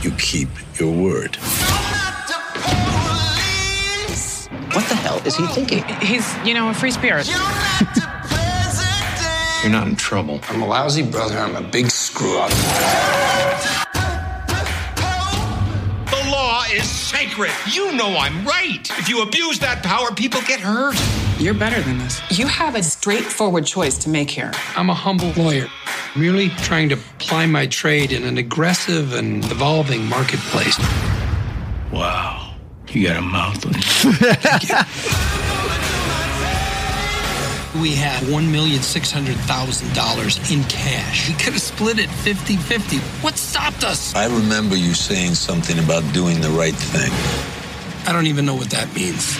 you keep your word. What the hell is he thinking? He's, you know, a free spirit. You're not in trouble. I'm a lousy brother. I'm a big screw up. Sacred. You know I'm right. If you abuse that power, people get hurt. You're better than this. You have a straightforward choice to make here. I'm a humble lawyer. Merely trying to ply my trade in an aggressive and evolving marketplace. Wow. You got a mouth on you. We had $1,600,000 in cash. We could have split it 50 50. What stopped us? I remember you saying something about doing the right thing. I don't even know what that means.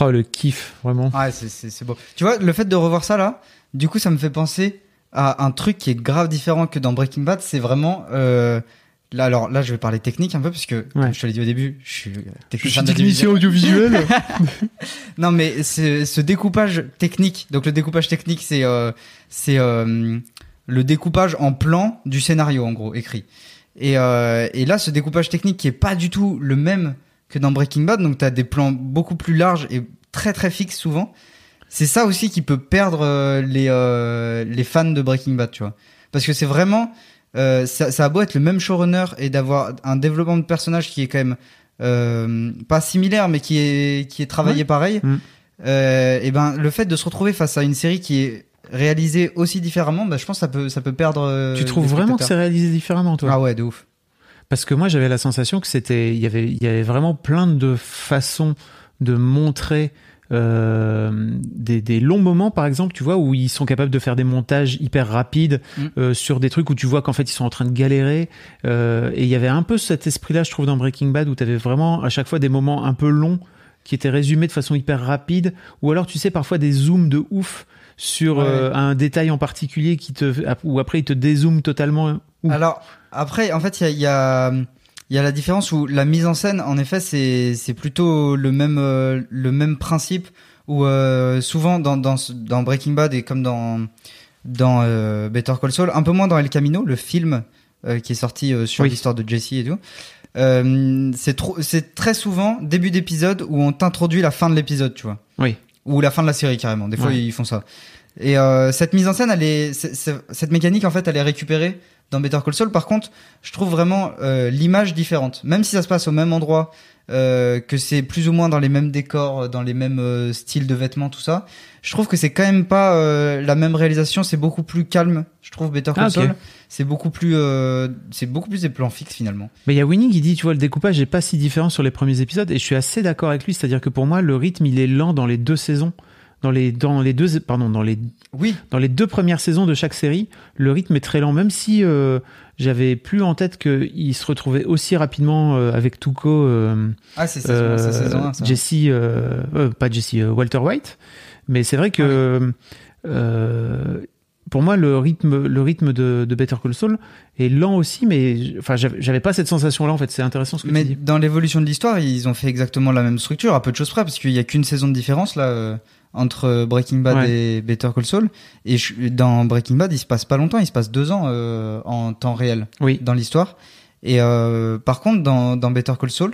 Oh, le kiff, vraiment. Ouais, c'est- c'est c'est beau. Tu vois, le fait de revoir ça là, du coup, ça me fait penser à un truc qui est grave différent que dans Breaking Bad. C'est vraiment. euh, là, alors là, je vais parler technique un peu, parce que, comme je te l'ai dit au début, je suis euh, technicien technicien d'audiovisuel. audiovisuel. non, mais ce découpage technique, donc le découpage technique, c'est euh, c'est euh, le découpage en plan du scénario, en gros, écrit. Et, euh, et là, ce découpage technique qui est pas du tout le même que dans Breaking Bad, donc tu as des plans beaucoup plus larges et très très fixes souvent. C'est ça aussi qui peut perdre les, les fans de Breaking Bad, tu vois. Parce que c'est vraiment... euh, ça, ça a beau être le même showrunner et d'avoir un développement de personnage qui est quand même euh, pas similaire, mais qui est, qui est travaillé Ouais. pareil. Mm. Euh, et ben le fait de se retrouver face à une série qui est réalisée aussi différemment, bah, je pense que ça peut, ça peut perdre. tu trouves vraiment que c'est réalisé différemment, toi? Ah ouais, de ouf. Parce que moi, j'avais la sensation que c'était, il y avait, il y avait vraiment plein de façons de montrer des, des longs moments, par exemple, tu vois, où ils sont capables de faire des montages hyper rapides Mm. euh, sur des trucs où tu vois qu'en fait ils sont en train de galérer. Euh, et il y avait un peu cet esprit-là, je trouve, dans Breaking Bad, où tu avais vraiment à chaque fois des moments un peu longs qui étaient résumés de façon hyper rapide, ou alors tu sais parfois des zooms de ouf sur Ouais. euh, un détail en particulier qui te, ou après il te dézoome totalement. Alors, après, en fait, il y a, il y, a, il y a la différence où la mise en scène, en effet, c'est c'est plutôt le même, euh, le même principe où euh, souvent dans, dans, dans Breaking Bad et comme dans, dans euh, Better Call Saul, un peu moins dans El Camino, le film qui est sorti sur Oui. l'histoire de Jesse et tout. C'est trop, c'est très souvent début d'épisode où on t'introduit la fin de l'épisode, tu vois Oui. ou la fin de la série carrément. Des fois, Ouais. ils font ça. Et cette mise en scène, elle est, cette mécanique en fait, elle est récupérée dans Better Call Saul. Par contre, je trouve vraiment euh, l'image différente. Même si ça se passe au même endroit, euh, que c'est plus ou moins dans les mêmes décors, dans les mêmes euh, styles de vêtements, tout ça. Je trouve que c'est quand même pas euh, la même réalisation. C'est beaucoup plus calme. Je trouve Better Call Ah. Saul. C'est beaucoup plus, euh, c'est beaucoup plus des plans fixes finalement. Mais il y a Winning qui dit, tu vois, le découpage est pas si différent sur les premiers épisodes, et je suis assez d'accord avec lui. C'est-à-dire que pour moi, le rythme, il est lent dans les deux saisons, dans les dans les deux, pardon, dans les oui, dans les deux premières saisons de chaque série, le rythme est très lent. Même si euh, j'avais plus en tête qu'il se retrouvait aussi rapidement euh, avec Tuco, euh, Ah, c'est saison- c'est saison un, ça. Jesse, pas Jesse, euh, Walter White. Mais c'est vrai que pour moi, le rythme, le rythme de, de Better Call Saul est lent aussi, mais enfin, j'avais pas cette sensation-là. En fait, c'est intéressant ce que Mais tu dis. dans l'évolution de l'histoire, ils ont fait exactement la même structure, à peu de choses près, parce qu'il y a qu'une saison de différence là entre Breaking Bad Ouais. et Better Call Saul. Et je- dans Breaking Bad, il se passe pas longtemps, il se passe deux ans euh, en temps réel Oui. dans l'histoire. Et euh, par contre, dans, dans Better Call Saul,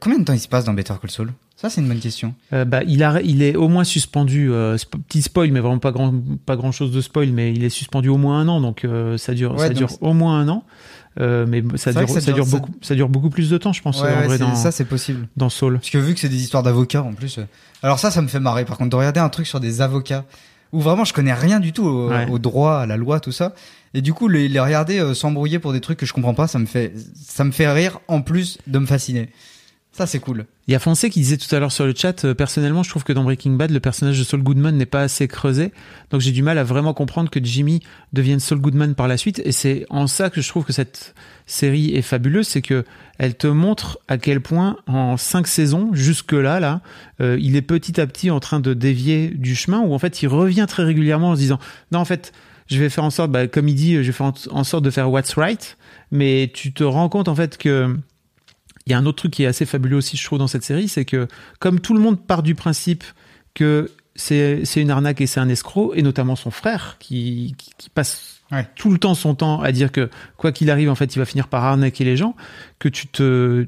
combien de temps il se passe dans Better Call Saul? Ça, c'est une bonne question. Euh, bah, il, a, il est au moins suspendu. euh, sp- petit spoil, mais vraiment pas grand, pas grand chose de spoil, mais il est suspendu au moins un an, donc euh, ça dure, Ouais, ça dure au moins un an. Euh, mais ça dure, ça, ça dure ça- beaucoup, ça dure beaucoup plus de temps, je pense, Ouais, en ouais, vrai, dans, ça, c'est possible. dans Saul. Parce que vu que c'est des histoires d'avocats en plus. euh, Alors ça, ça me fait marrer. Par contre, de regarder un truc sur des avocats où vraiment je connais rien du tout au, au droit, à la loi, tout ça. Et du coup, les, les regarder euh, s'embrouiller pour des trucs que je comprends pas, ça me fait, ça me fait rire en plus de me fasciner. Ça, c'est cool. Il y a Foncé qui disait tout à l'heure sur le chat, euh, personnellement, je trouve que dans Breaking Bad, le personnage de Saul Goodman n'est pas assez creusé. Donc j'ai du mal à vraiment comprendre que Jimmy devienne Saul Goodman par la suite. Et c'est en ça que je trouve que cette série est fabuleuse, c'est que elle te montre à quel point en cinq saisons, jusque là, là, euh, il est petit à petit en train de dévier du chemin où en fait il revient très régulièrement en se disant, non en fait, je vais faire en sorte, bah, comme il dit, je vais faire en sorte de faire what's right. Mais tu te rends compte en fait que il y a un autre truc qui est assez fabuleux aussi, je trouve, dans cette série, c'est que comme tout le monde part du principe que c'est une arnaque et c'est un escroc, et notamment son frère qui, qui, qui passe Ouais. tout le temps son temps à dire que quoi qu'il arrive, en fait, il va finir par arnaquer les gens, que tu te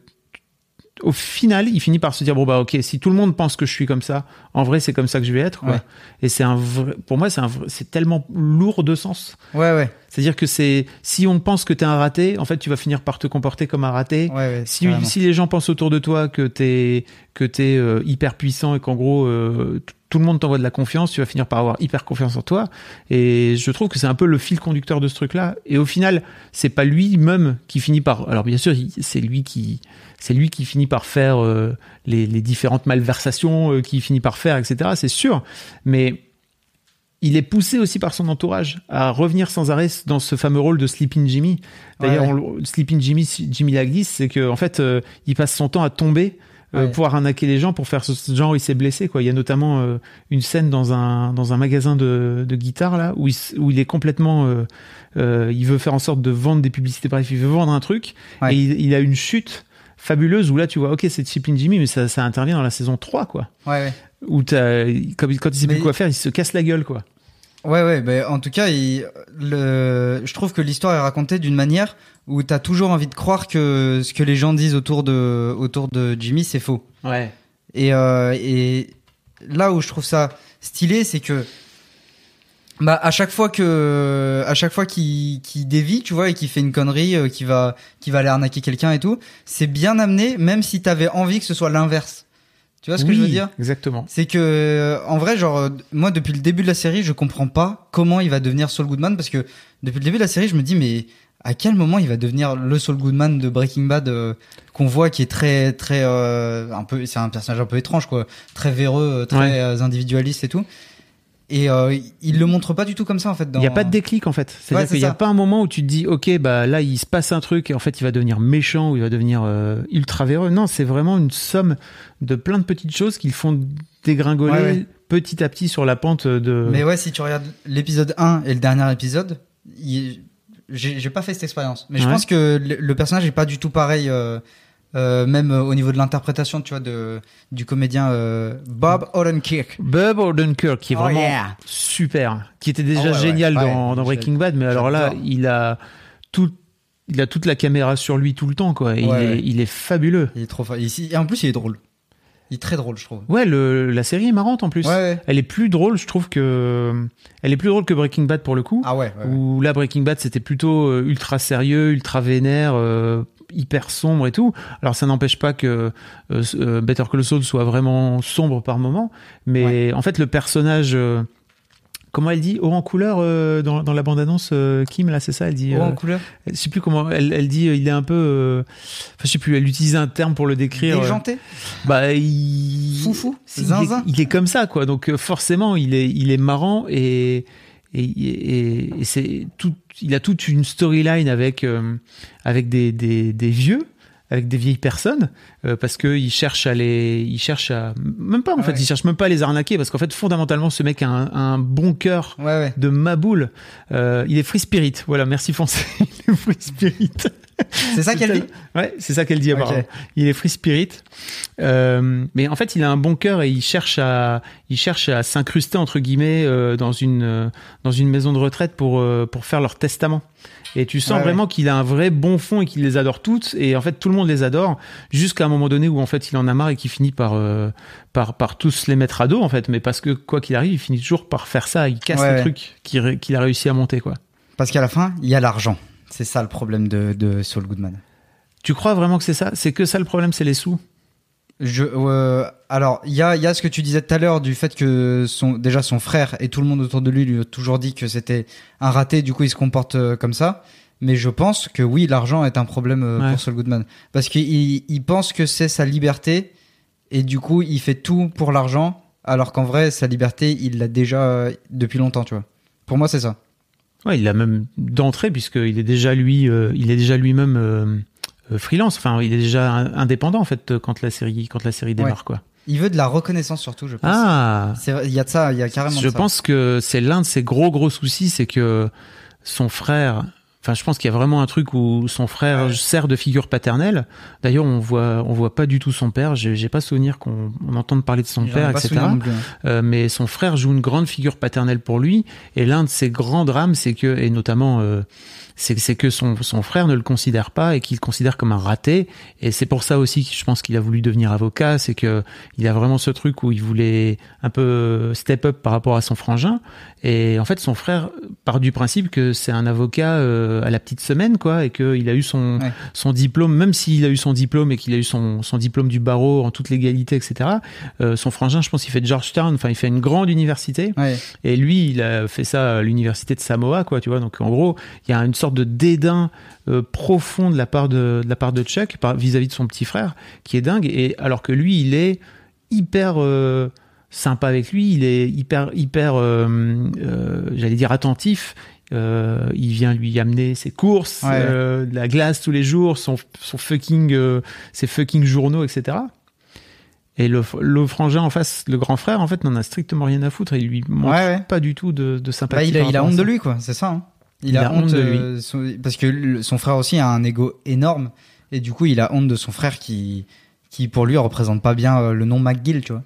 au final, il finit par se dire bon bah ok, si tout le monde pense que je suis comme ça, en vrai c'est comme ça que je vais être. Quoi. Ouais. Et c'est un vrai, pour moi c'est un vrai- c'est tellement lourd de sens. Ouais, ouais. C'est-à-dire que c'est si on pense que t'es un raté, en fait tu vas finir par te comporter comme un raté. Ouais, ouais, si, carrément. si les gens pensent autour de toi que t'es que t'es euh, hyper puissant et qu'en gros euh, tout le monde t'envoie de la confiance, tu vas finir par avoir hyper confiance en toi. Et je trouve que c'est un peu le fil conducteur de ce truc-là. Et au final, c'est pas lui-même qui finit par. Alors bien sûr, c'est lui qui c'est lui qui finit par faire euh, les, les différentes malversations euh, qu'il finit par faire, etc. C'est sûr, mais il est poussé aussi par son entourage à revenir sans arrêt dans ce fameux rôle de Sleeping Jimmy. D'ailleurs, Ouais, Sleeping Jimmy, Jimmy la glisse, c'est que en fait, euh, il passe son temps à tomber euh, Ouais. pour arnaquer les gens, pour faire ce genre, il s'est blessé. Quoi. Il y a notamment euh, une scène dans un dans un magasin de, de guitare là où il, où il est complètement, il veut faire en sorte de vendre des publicités. Bref, il veut vendre un truc et il, il a une chute fabuleuse où là tu vois, ok, c'est Sleeping Jimmy, mais ça, ça intervient dans la saison 3 quoi. Ouais, ouais. Où t'as- comme, quand il sait Mais- plus quoi faire, il se casse la gueule quoi. Ouais, ouais, ben, en tout cas, il- le, je trouve que l'histoire est racontée d'une manière où t'as toujours envie de croire que ce que les gens disent autour de, autour de Jimmy, c'est faux. Ouais. Et, euh, et là où je trouve ça stylé, c'est que bah à chaque fois que à chaque fois qu'il qu'il dévie, tu vois, et qu'il fait une connerie, euh, qu'il va qu'il va aller arnaquer quelqu'un et tout, c'est bien amené, même si t'avais envie que ce soit l'inverse. Tu vois ce que je veux dire? Exactement. C'est que euh, en vrai, genre euh, moi depuis le début de la série, je comprends pas comment il va devenir Saul Goodman parce que depuis le début de la série, je me dis mais à quel moment il va devenir le Saul Goodman de Breaking Bad euh, qu'on voit qui est très très euh, un peu c'est un personnage un peu étrange quoi, très véreux, euh, très Ouais. individualiste et tout. Et euh, il le montre pas du tout comme ça en fait. Dans... Il n'y a pas de déclic en fait. C'est-à-dire Ouais, qu'il n'y a pas un moment où tu te dis, ok, bah là il se passe un truc et en fait il va devenir méchant ou il va devenir euh, ultra véreux. Non, c'est vraiment une somme de plein de petites choses qui le font dégringoler Ouais, ouais. petit à petit sur la pente de. Mais ouais, si tu regardes l'épisode 1 et le dernier épisode, il- j'ai pas fait cette expérience. Mais je pense que le, le personnage est pas du tout pareil, euh, euh, même euh, au niveau de l'interprétation, tu vois, de, du comédien euh, Bob Odenkirk. Bob Odenkirk qui est Oh, vraiment yeah. super, qui était déjà Oh, ouais, ouais, génial ouais. dans, dans Breaking Bad, mais alors là il a tout, il a toute la caméra sur lui tout le temps quoi. Il, est, ouais. il est fabuleux. Il est trop. Ici, et en plus, il est drôle. Il est très drôle, je trouve. Ouais, le, la série est marrante en plus. Elle est plus drôle, je trouve que elle est plus drôle que Breaking Bad pour le coup. Ah ouais. Où là Breaking Bad c'était plutôt ultra sérieux, ultra vénère, hyper sombre et tout. Alors ça n'empêche pas que euh, euh, Better Call Saul soit vraiment sombre par moment, mais en fait le personnage euh, Comment elle dit haut en couleur euh, dans, dans la bande-annonce euh, Kim là c'est ça elle dit Haut en euh, couleur je sais plus comment elle, elle dit il est un peu euh, enfin je sais plus elle utilise un terme pour le décrire Déjanté bah il Foufou il est, Zinzin il est comme ça quoi. Donc forcément il est il est marrant et et, et, et c'est tout il a toute une storyline avec euh, avec des, des, des vieux avec des vieilles personnes euh, parce que il cherche à les il cherche à même pas en Ah fait ouais. il cherche même pas à les arnaquer parce qu'en fait fondamentalement ce mec a un, un bon cœur Ouais, ouais. de maboule euh, il est free spirit voilà merci Foncé il est free spirit C'est ça qu'elle dit Ouais, c'est ça qu'elle dit. Il est free spirit, Euh, mais en fait, il a un bon cœur et il cherche à, il cherche à s'incruster entre guillemets euh, dans une euh, dans une maison de retraite pour pour faire leur testament. Et tu sens Ouais, vraiment qu'il a un vrai bon fond et qu'il les adore toutes. Et en fait, tout le monde les adore jusqu'à un moment donné où en fait il en a marre et qu'il finit par par par tous les mettre à dos en fait. Mais parce que quoi qu'il arrive, il finit toujours par faire ça. Il casse Ouais, qu'il ré- qu'il a réussi à monter quoi. Parce qu'à la fin, il y a l'argent. C'est ça le problème de, de Saul Goodman. Tu crois vraiment que c'est ça? C'est que ça le problème, c'est les sous? Je, euh, alors, il y a, il y a ce que tu disais tout à l'heure du fait que son, déjà son frère et tout le monde autour de lui lui a toujours dit que c'était un raté, du coup il se comporte euh, comme ça. Mais je pense que oui, l'argent est un problème euh, Ouais. pour Saul Goodman. Parce qu'il il pense que c'est sa liberté et du coup il fait tout pour l'argent, alors qu'en vrai, sa liberté, il l'a déjà depuis longtemps, tu vois. Pour moi, c'est ça. Ouais, il l'a même d'entrée puisqu'il est déjà lui, euh, il est déjà lui-même euh, euh, freelance. Enfin, il est déjà indépendant en fait quand la série, quand la série démarre Ouais. quoi. Il veut de la reconnaissance surtout, je pense. Ah. Il y a de ça, il y a carrément de Je ça. pense que c'est l'un de ses gros gros soucis, c'est que son frère. Enfin, je pense qu'il y a vraiment un truc où son frère sert de figure paternelle. D'ailleurs, on voit, on voit pas du tout son père. J'ai pas souvenir qu'on on entende parler de son père, etc. hein. Euh, mais son frère joue une grande figure paternelle pour lui. Et l'un de ses grands drames, c'est que, et notamment, euh, c'est que son, son frère ne le considère pas et qu'il le considère comme un raté. Et c'est pour ça aussi que je pense qu'il a voulu devenir avocat. C'est que il a vraiment ce truc où il voulait un peu step up par rapport à son frangin. Et en fait, son frère part du principe que c'est un avocat euh, à la petite semaine, quoi, et qu'il a eu son, Ouais. son diplôme, même s'il a eu son diplôme et qu'il a eu son, son diplôme du barreau en toute légalité, etc. euh, son frangin, je pense, il fait Georgetown. Enfin, il fait une grande université. Ouais. Et lui, il a fait ça à l'université de Samoa, quoi, tu vois. Donc, en gros, il y a une sorte de dédain euh, profond de la part de, de la part de Chuck vis-à-vis de son petit frère, qui est dingue. Et alors que lui, il est hyper euh, sympa avec lui, il est hyper, hyper, euh, j'allais dire attentif. Il vient lui amener ses courses, Ouais. de la glace tous les jours, son, son fucking, ses fucking journaux, etc. Et le, le frangin en face, le grand frère, en fait, n'en a strictement rien à foutre. Il lui Ouais, ouais. pas du tout de, de sympathie. Bah, il a, il a honte de lui, quoi, c'est ça. hein. Il, a, honte, de lui. euh, son- parce que le- son frère aussi a un ego énorme. Et du coup, il a honte de son frère qui, qui pour lui, représente pas bien euh, le nom McGill, tu vois.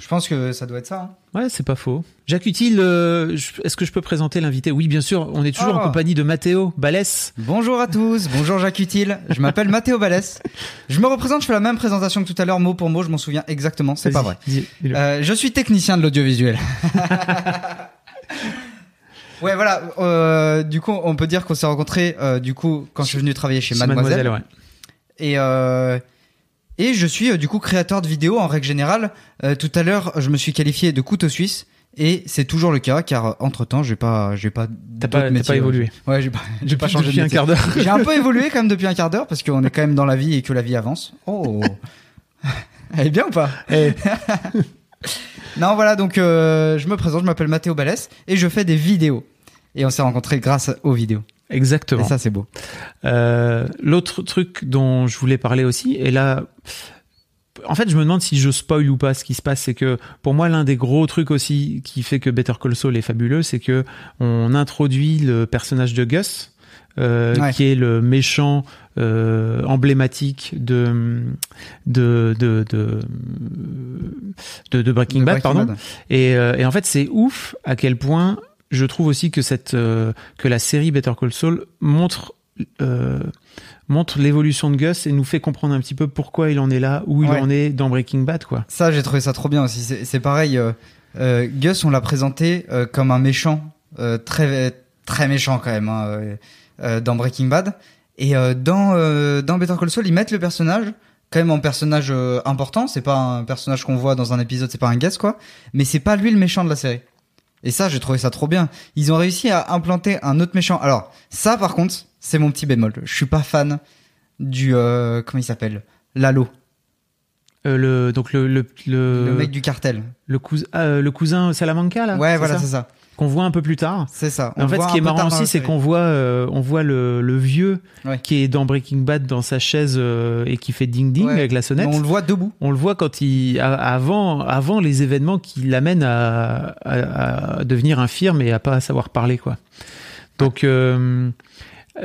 Je pense que ça doit être ça. hein. Ouais, c'est pas faux. Jacques Utile, euh, est-ce que je peux présenter l'invité? Oui, bien sûr. On est toujours Oh. en compagnie de Matteo Balès. Bonjour à tous, bonjour Jacques Utile. Je m'appelle Mathéo Balès. Je me représente, je fais la même présentation que tout à l'heure, mot pour mot, je m'en souviens exactement, c'est pas vrai. Euh, je suis technicien de l'audiovisuel. ouais, voilà. euh, du coup, on peut dire qu'on s'est rencontrés. euh, du coup, quand je suis venu travailler chez C'est Mademoiselle. ouais. Et euh, et je suis euh, du coup créateur de vidéos en règle générale. Euh, tout à l'heure, je me suis qualifié de couteau suisse. Et c'est toujours le cas car entre temps j'ai pas j'ai pas T'as pas- pas évolué. ouais j'ai pas j'ai pas Depuis- changé de depuis un métier. quart d'heure. j'ai un peu évolué quand même depuis un quart d'heure parce qu'on est quand même dans la vie et que la vie avance oh elle est bien ou pas? Eh, non, voilà, donc euh, je me présente, je m'appelle Mathéo Balès et je fais des vidéos. Et on s'est rencontrés grâce aux vidéos. exactement. Et ça, c'est beau. Euh, L'autre truc dont je voulais parler aussi, et là, en fait, je me demande si je spoil ou pas. Ce qui se passe, c'est que pour moi, l'un des gros trucs aussi qui fait que Better Call Saul est fabuleux, c'est que on introduit le personnage de Gus. Euh, Ouais. qui est le méchant euh, emblématique de de de de, de, de Breaking Bad, Breaking pardon. Bad. Et, euh, et en fait, c'est ouf à quel point je trouve aussi que cette euh, que la série Better Call Saul montre euh, montre l'évolution de Gus et nous fait comprendre un petit peu pourquoi il en est là, où il Ouais. en est dans Breaking Bad, quoi. Ça, j'ai trouvé ça trop bien aussi. C'est pareil. euh, Gus, on l'a présenté euh, comme un méchant, euh, très très méchant quand même, hein, dans Breaking Bad. Et euh, dans euh, dans Better Call Saul, ils mettent le personnage quand même en personnage euh, important. C'est pas un personnage qu'on voit dans un épisode, c'est pas un guest quoi. Mais c'est pas lui le méchant de la série. Et ça, j'ai trouvé ça trop bien. Ils ont réussi à implanter un autre méchant. Alors ça, par contre, c'est mon petit bémol. Je suis pas fan du euh, comment il s'appelle, Lalo, Euh, le donc le le le, le mec du cartel. le cousin euh, le cousin Salamanca là. Ouais, voilà, c'est ça. Qu'on voit un peu plus tard. C'est ça. On en fait, ce qui est marrant aussi, c'est qu'on voit, euh, on voit le, le vieux Ouais. qui est dans Breaking Bad dans sa chaise euh, et qui fait ding ding Ouais. avec la sonnette. Mais On le voit debout. On le voit quand il a- avant avant les événements qui l'amènent à, à, à devenir infirme et à pas savoir parler quoi. Donc euh,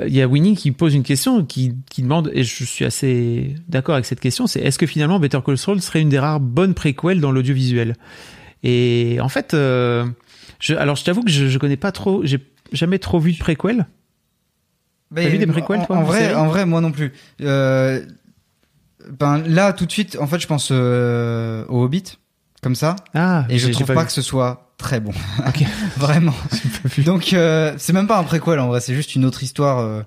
il y a Winnie qui pose une question qui, qui demande et je suis assez d'accord avec cette question c'est est-ce que finalement Better Call Saul serait une des rares bonnes préquels dans l'audiovisuel? Et en fait euh, je, alors je t'avoue que je, je connais pas trop j'ai jamais trop vu de préquel Mais vu des préquels, toi, en en vrai, en vrai, moi non plus. Euh, ben là, tout de suite, en fait, je pense euh, au Hobbit, comme ça, ah et je trouve pas, que ce soit très bon. Ok. Vraiment. Donc, euh, c'est même pas un préquel en vrai, c'est juste une autre histoire euh,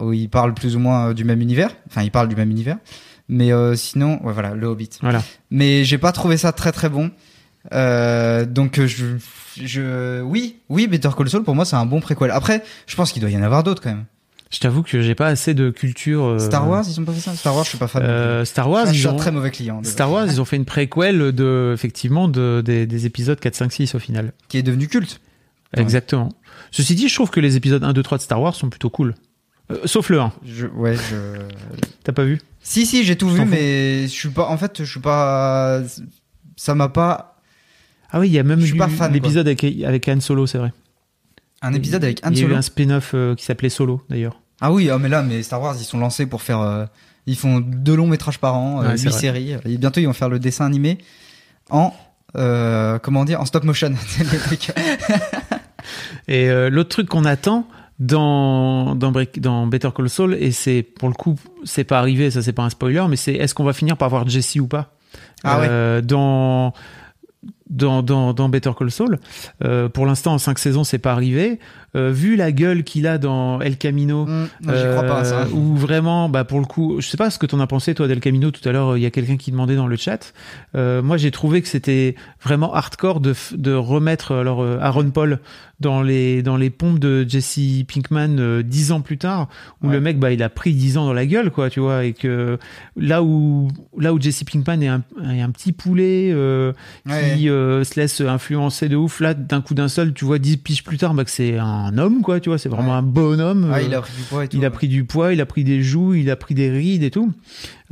où ils parlent plus ou moins du même univers. Enfin, ils parlent du même univers. Mais sinon, ouais, voilà, le Hobbit. voilà Mais j'ai pas trouvé ça très très bon. Euh, donc euh, je, je, oui, oui, Better Call Saul pour moi c'est un bon préquel. Après, je pense qu'il doit y en avoir d'autres quand même. je t'avoue que j'ai pas assez de culture euh, Star Wars, ils ont pas fait ça. Star Wars, je suis pas fan. euh. Star Wars je ils un ont très mauvais client. Star Wars, ils ont fait une préquel de, effectivement, de, des, des épisodes 4, 5, 6 au final. qui est devenu culte. Ouais. Exactement. Ceci dit, je trouve que les épisodes 1, 2, 3 de Star Wars sont plutôt cool. Euh, sauf le 1. Je, ouais, je. T'as pas vu? Si si, j'ai tout Je vu, mais je suis pas. En fait, je suis pas. Ça m'a pas. Ah oui, il y a même eu l'épisode avec, avec Han Solo, c'est vrai. Un épisode avec Han Il y a eu Solo. un spin-off euh, qui s'appelait Solo, d'ailleurs. Ah oui, ah, mais là, mais Star Wars, ils sont lancés pour faire. euh, ils font deux longs métrages par an, euh, Ouais, c'est huit vrai. séries. Et bientôt, ils vont faire le dessin animé en. comment dire En stop motion. Et l'autre truc qu'on attend, dans dans, Better Call Saul et c'est pour le coup c'est pas arrivé ça c'est pas un spoiler mais c'est est-ce qu'on va finir par voir Jesse ou pas? Ah Euh, dans dans, dans, dans Better Call Saul. Euh, pour l'instant, en cinq saisons, c'est pas arrivé. Euh, vu la gueule qu'il a dans El Camino, crois pas à ça. où vraiment, bah pour le coup, je sais pas ce que t'en as pensé toi d'El Camino. Tout à l'heure, il y a quelqu'un qui demandait dans le chat. Euh, moi, j'ai trouvé que c'était vraiment hardcore de, de remettre alors euh, Aaron Paul dans les dans les pompes de Jesse Pinkman euh, dix ans plus tard, où le mec, bah, il a pris dix ans dans la gueule, quoi, tu vois, et que là où là où Jesse Pinkman est un, est un petit poulet euh, Ouais. Euh, se laisse influencer de ouf, là, d'un coup d'un seul, tu vois, dix piges plus tard, bah, que c'est un homme, quoi, tu vois, c'est vraiment un bonhomme. Ah, euh, il a pris du poids et tout. il a pris du poids, il a pris des joues, il a pris des rides et tout.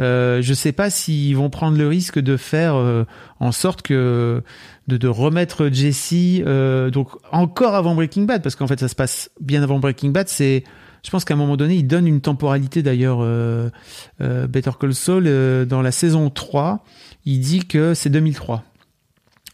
Euh, je sais pas s'ils vont prendre le risque de faire euh, en sorte que de, de remettre Jesse donc encore avant Breaking Bad parce qu'en fait ça se passe bien avant Breaking Bad. C'est je pense qu'à un moment donné, il donne une temporalité d'ailleurs euh, euh, Better Call Saul euh, dans la saison 3, il dit que c'est 2003.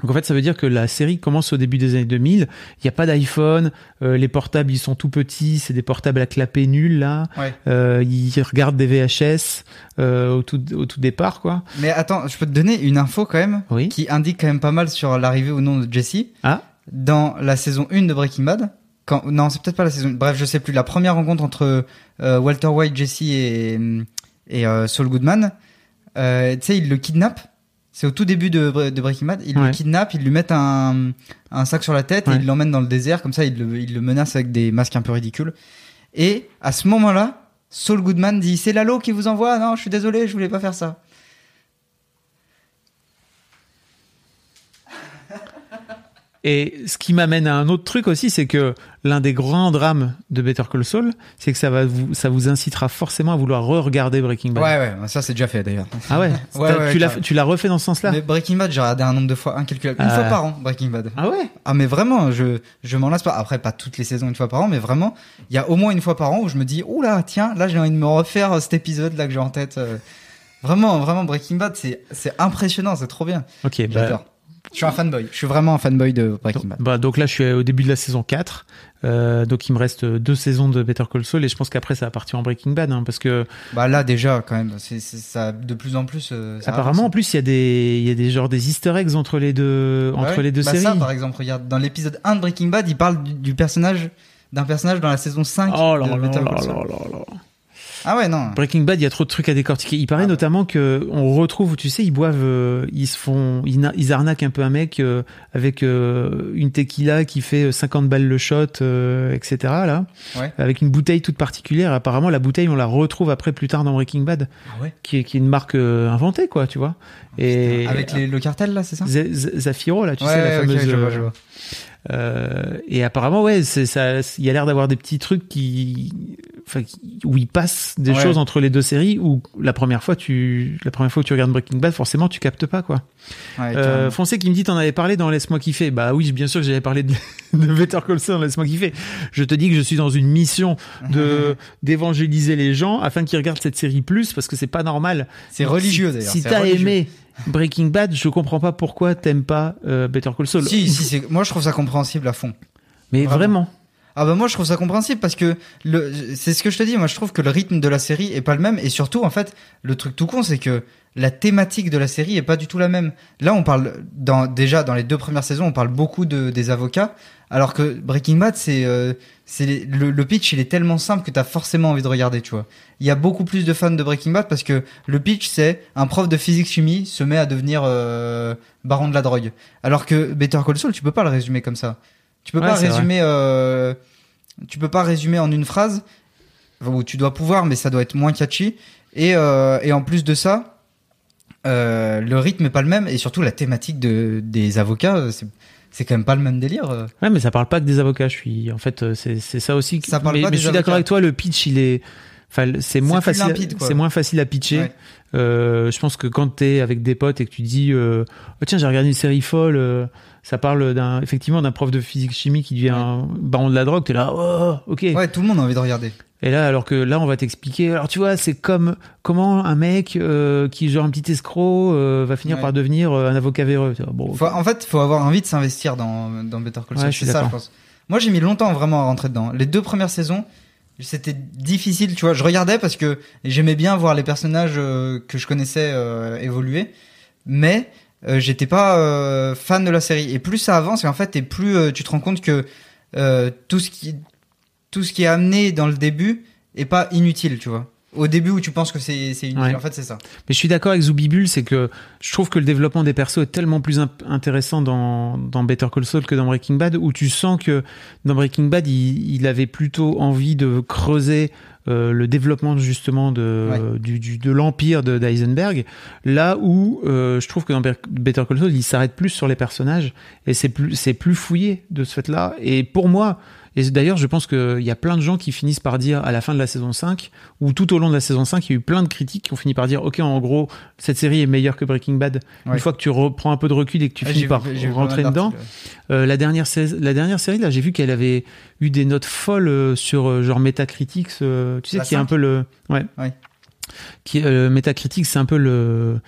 Donc en fait, ça veut dire que la série commence au début des années 2000. Il n'y a pas d'iPhone, euh, les portables ils sont tout petits, c'est des portables à clapet nuls là. Ouais. Euh, ils regardent des VHS euh, au, tout, au tout départ quoi. Mais attends, je peux te donner une info quand même Oui. qui indique quand même pas mal sur l'arrivée au nom de Jesse. Ah. Dans la saison 1 de Breaking Bad, quand, non, c'est peut-être pas la saison. Bref, je sais plus. La première rencontre entre euh, Walter White, Jesse et, et euh, Saul Goodman, euh, tu sais, il le kidnappe. C'est au tout début de, Bre- de Breaking Bad. Il Ouais. le kidnappe, il lui met un, un sac sur la tête et Ouais. il l'emmène dans le désert. Comme ça, il le, il le menace avec des masques un peu ridicules. Et à ce moment-là, Saul Goodman dit C'est Lalo qui vous envoie Non, je suis désolé, je voulais pas faire ça. Et ce qui m'amène à un autre truc aussi, c'est que l'un des grands drames de Better Call Saul, c'est que ça va vous, ça vous incitera forcément à vouloir re-regarder Breaking Bad. Ouais, ouais, ça c'est déjà fait d'ailleurs. Ah ouais, Ouais, T'as- ouais, tu l'as, tu l'as refait dans ce sens-là? Breaking Bad, j'ai regardé un nombre de fois incalculable. Une fois par an, Breaking Bad. Ah ouais? Ah mais vraiment, je je m'en lasse pas. Après, pas toutes les saisons une fois par an, mais vraiment, il y a au moins une fois par an où je me dis, oula, tiens, là j'ai envie de me refaire cet épisode là que j'ai en tête. euh. Vraiment, vraiment, Breaking Bad, c'est c'est impressionnant, c'est trop bien. Ok, bah. Je suis un fanboy. Je suis vraiment un fanboy de Breaking Bad. bah, donc là, je suis au début de la saison 4. Euh, donc il me reste deux saisons de Better Call Saul et je pense qu'après ça va partir en Breaking Bad hein, parce que Bah là déjà, quand même, c'est c'est ça de plus en plus. euh, ça apparemment en plus il y a des il y a des genres des Easter eggs entre les deux entre Ouais. les deux bah séries. Ça, par exemple, regarde, dans l'épisode 1 de Breaking Bad, il parle du, du personnage, d'un personnage dans la saison 5 Oh là de là Better là Call Saul. Ah ouais, non. Breaking Bad, il y a trop de trucs à décortiquer. Il Ah paraît notamment que on retrouve, tu sais, ils boivent, euh, ils se font, ils, na- ils arnaquent un peu un mec euh, avec euh, une tequila qui fait 50 balles le shot, euh, etc. Là, Ouais. avec une bouteille toute particulière. Apparemment, la bouteille, on la retrouve après plus tard dans Breaking Bad, Ah ouais qui est, qui est une marque euh, inventée, quoi, tu vois. Et Avec les- le cartel, là, c'est ça? Z- Zafiro, là, tu sais, la fameuse. je vois, euh, je vois. Euh, et apparemment, ouais, c'est ça. Il y a l'air d'avoir des petits trucs qui, enfin, qui- où il passe des Ouais. choses entre les deux séries. Où la première fois, tu, la première fois que tu regardes Breaking Bad, forcément, tu captes pas quoi. Ouais, Euh. Foncé qui me dit, t'en avais parlé dans Laisse-moi kiffer. Bah oui, bien sûr que j'avais parlé de, de Better Call Saul dans Laisse-moi kiffer. Je te dis que je suis dans une mission de d'évangéliser les gens afin qu'ils regardent cette série plus parce que c'est pas normal. C'est religieux, d'ailleurs, Si t'as aimé Breaking Bad, je comprends pas pourquoi t'aimes pas euh, Better Call Saul. Si, si, c'est- moi je trouve ça compréhensible à fond. Mais vraiment. Ah bah moi je trouve ça compréhensible parce que le c'est ce que je te dis moi je trouve que le rythme de la série est pas le même et surtout en fait le truc tout con c'est que la thématique de la série est pas du tout la même. Là on parle dans déjà dans les deux premières saisons on parle beaucoup de des avocats alors que Breaking Bad c'est euh, c'est le pitch il est tellement simple que t'as forcément envie de regarder tu vois. Il y a beaucoup plus de fans de Breaking Bad parce que le pitch c'est un prof de physique chimie se met à devenir euh, baron de la drogue alors que Better Call Saul tu peux pas le résumer comme ça. Tu peux Ouais, pas résumer euh, tu peux pas résumer en une phrase ou tu dois pouvoir mais ça doit être moins catchy et euh, et en plus de ça euh, le rythme est pas le même et surtout la thématique de des avocats c'est c'est quand même pas le même délire euh. Ouais, mais ça parle pas que des avocats. Je suis, en fait, euh, c'est c'est ça aussi. Ça parle mais, pas mais des je suis d'accord avec toi. Le pitch, il est, Enfin, c'est moins facile. C'est moins facile à pitcher. Ouais. Euh, je pense que quand t'es avec des potes et que tu dis, euh, oh, tiens, j'ai regardé une série folle. euh, ça parle d'un effectivement d'un prof de physique chimie qui devient un baron de la drogue. T'es là, oh, ok. Ouais, tout le monde a envie de regarder. Et là, alors que là, on va t'expliquer. Alors, tu vois, c'est comme comment un mec euh, qui genre un petit escroc euh, va finir Ouais. par devenir euh, un avocat véreux. Bon, Faut- en fait, faut avoir envie de s'investir dans, dans Better Call Saul. Ouais, c'est ça, je pense. Moi, j'ai mis longtemps vraiment à rentrer dedans. Les deux premières saisons, c'était difficile, tu vois. Je regardais parce que j'aimais bien voir les personnages euh, que je connaissais euh, évoluer, mais euh, j'étais pas euh, fan de la série. Et plus ça avance, et en fait, et plus tu te rends compte que tout ce qui tout ce qui est amené dans le début est pas inutile, tu vois. Au début où tu penses que c'est c'est inutile, Ouais. en fait, c'est ça. Mais je suis d'accord avec Zoubibul, c'est que je trouve que le développement des persos est tellement plus intéressant dans, dans Better Call Saul que dans Breaking Bad, où tu sens que dans Breaking Bad, il, il avait plutôt envie de creuser euh, le développement justement de, Ouais. du, du- de l'empire de d'Eisenberg, là où euh, je trouve que dans Better Call Saul, il s'arrête plus sur les personnages et c'est plus c'est plus fouillé de ce fait-là. Et pour moi, et d'ailleurs, je pense qu'il y a plein de gens qui finissent par dire à la fin de la saison 5, ou tout au long de la saison 5, il y a eu plein de critiques qui ont fini par dire, OK, en gros, cette série est meilleure que Breaking Bad. Ouais. Une fois que tu reprends un peu de recul et que tu Ouais, finis par rentrer dedans. Euh, la, dernière la dernière série, là, j'ai vu qu'elle avait eu des notes folles euh, sur euh, genre Metacritic. euh, tu sais, La qui est un peu le. Ouais. Ouais. Qui, euh, Metacritic, c'est un peu le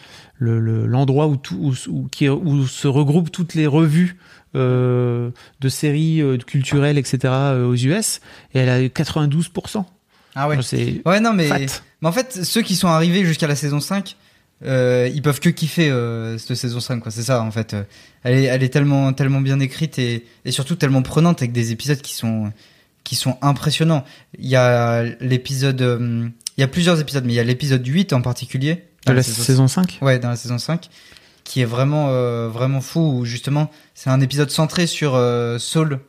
le- le- l'endroit où, tout, où, où- qui, où se regroupent toutes les revues euh, de séries euh, culturelles, etc. euh, aux US. Et elle a eu 92%. Ah ouais. C'est Ouais, non, mais, fat. mais en fait, ceux qui sont arrivés jusqu'à la saison 5, euh, ils peuvent que kiffer cette saison 5, quoi. C'est ça, en fait. Elle est, elle est tellement, tellement bien écrite et, et surtout tellement prenante avec des épisodes qui sont, qui sont impressionnants. Il y a l'épisode, il y a plusieurs épisodes, mais il y a l'épisode 8 en particulier. De la saison 5 Ouais, dans la saison 5, qui est vraiment, euh, vraiment fou, où justement, c'est un épisode centré sur euh, Saul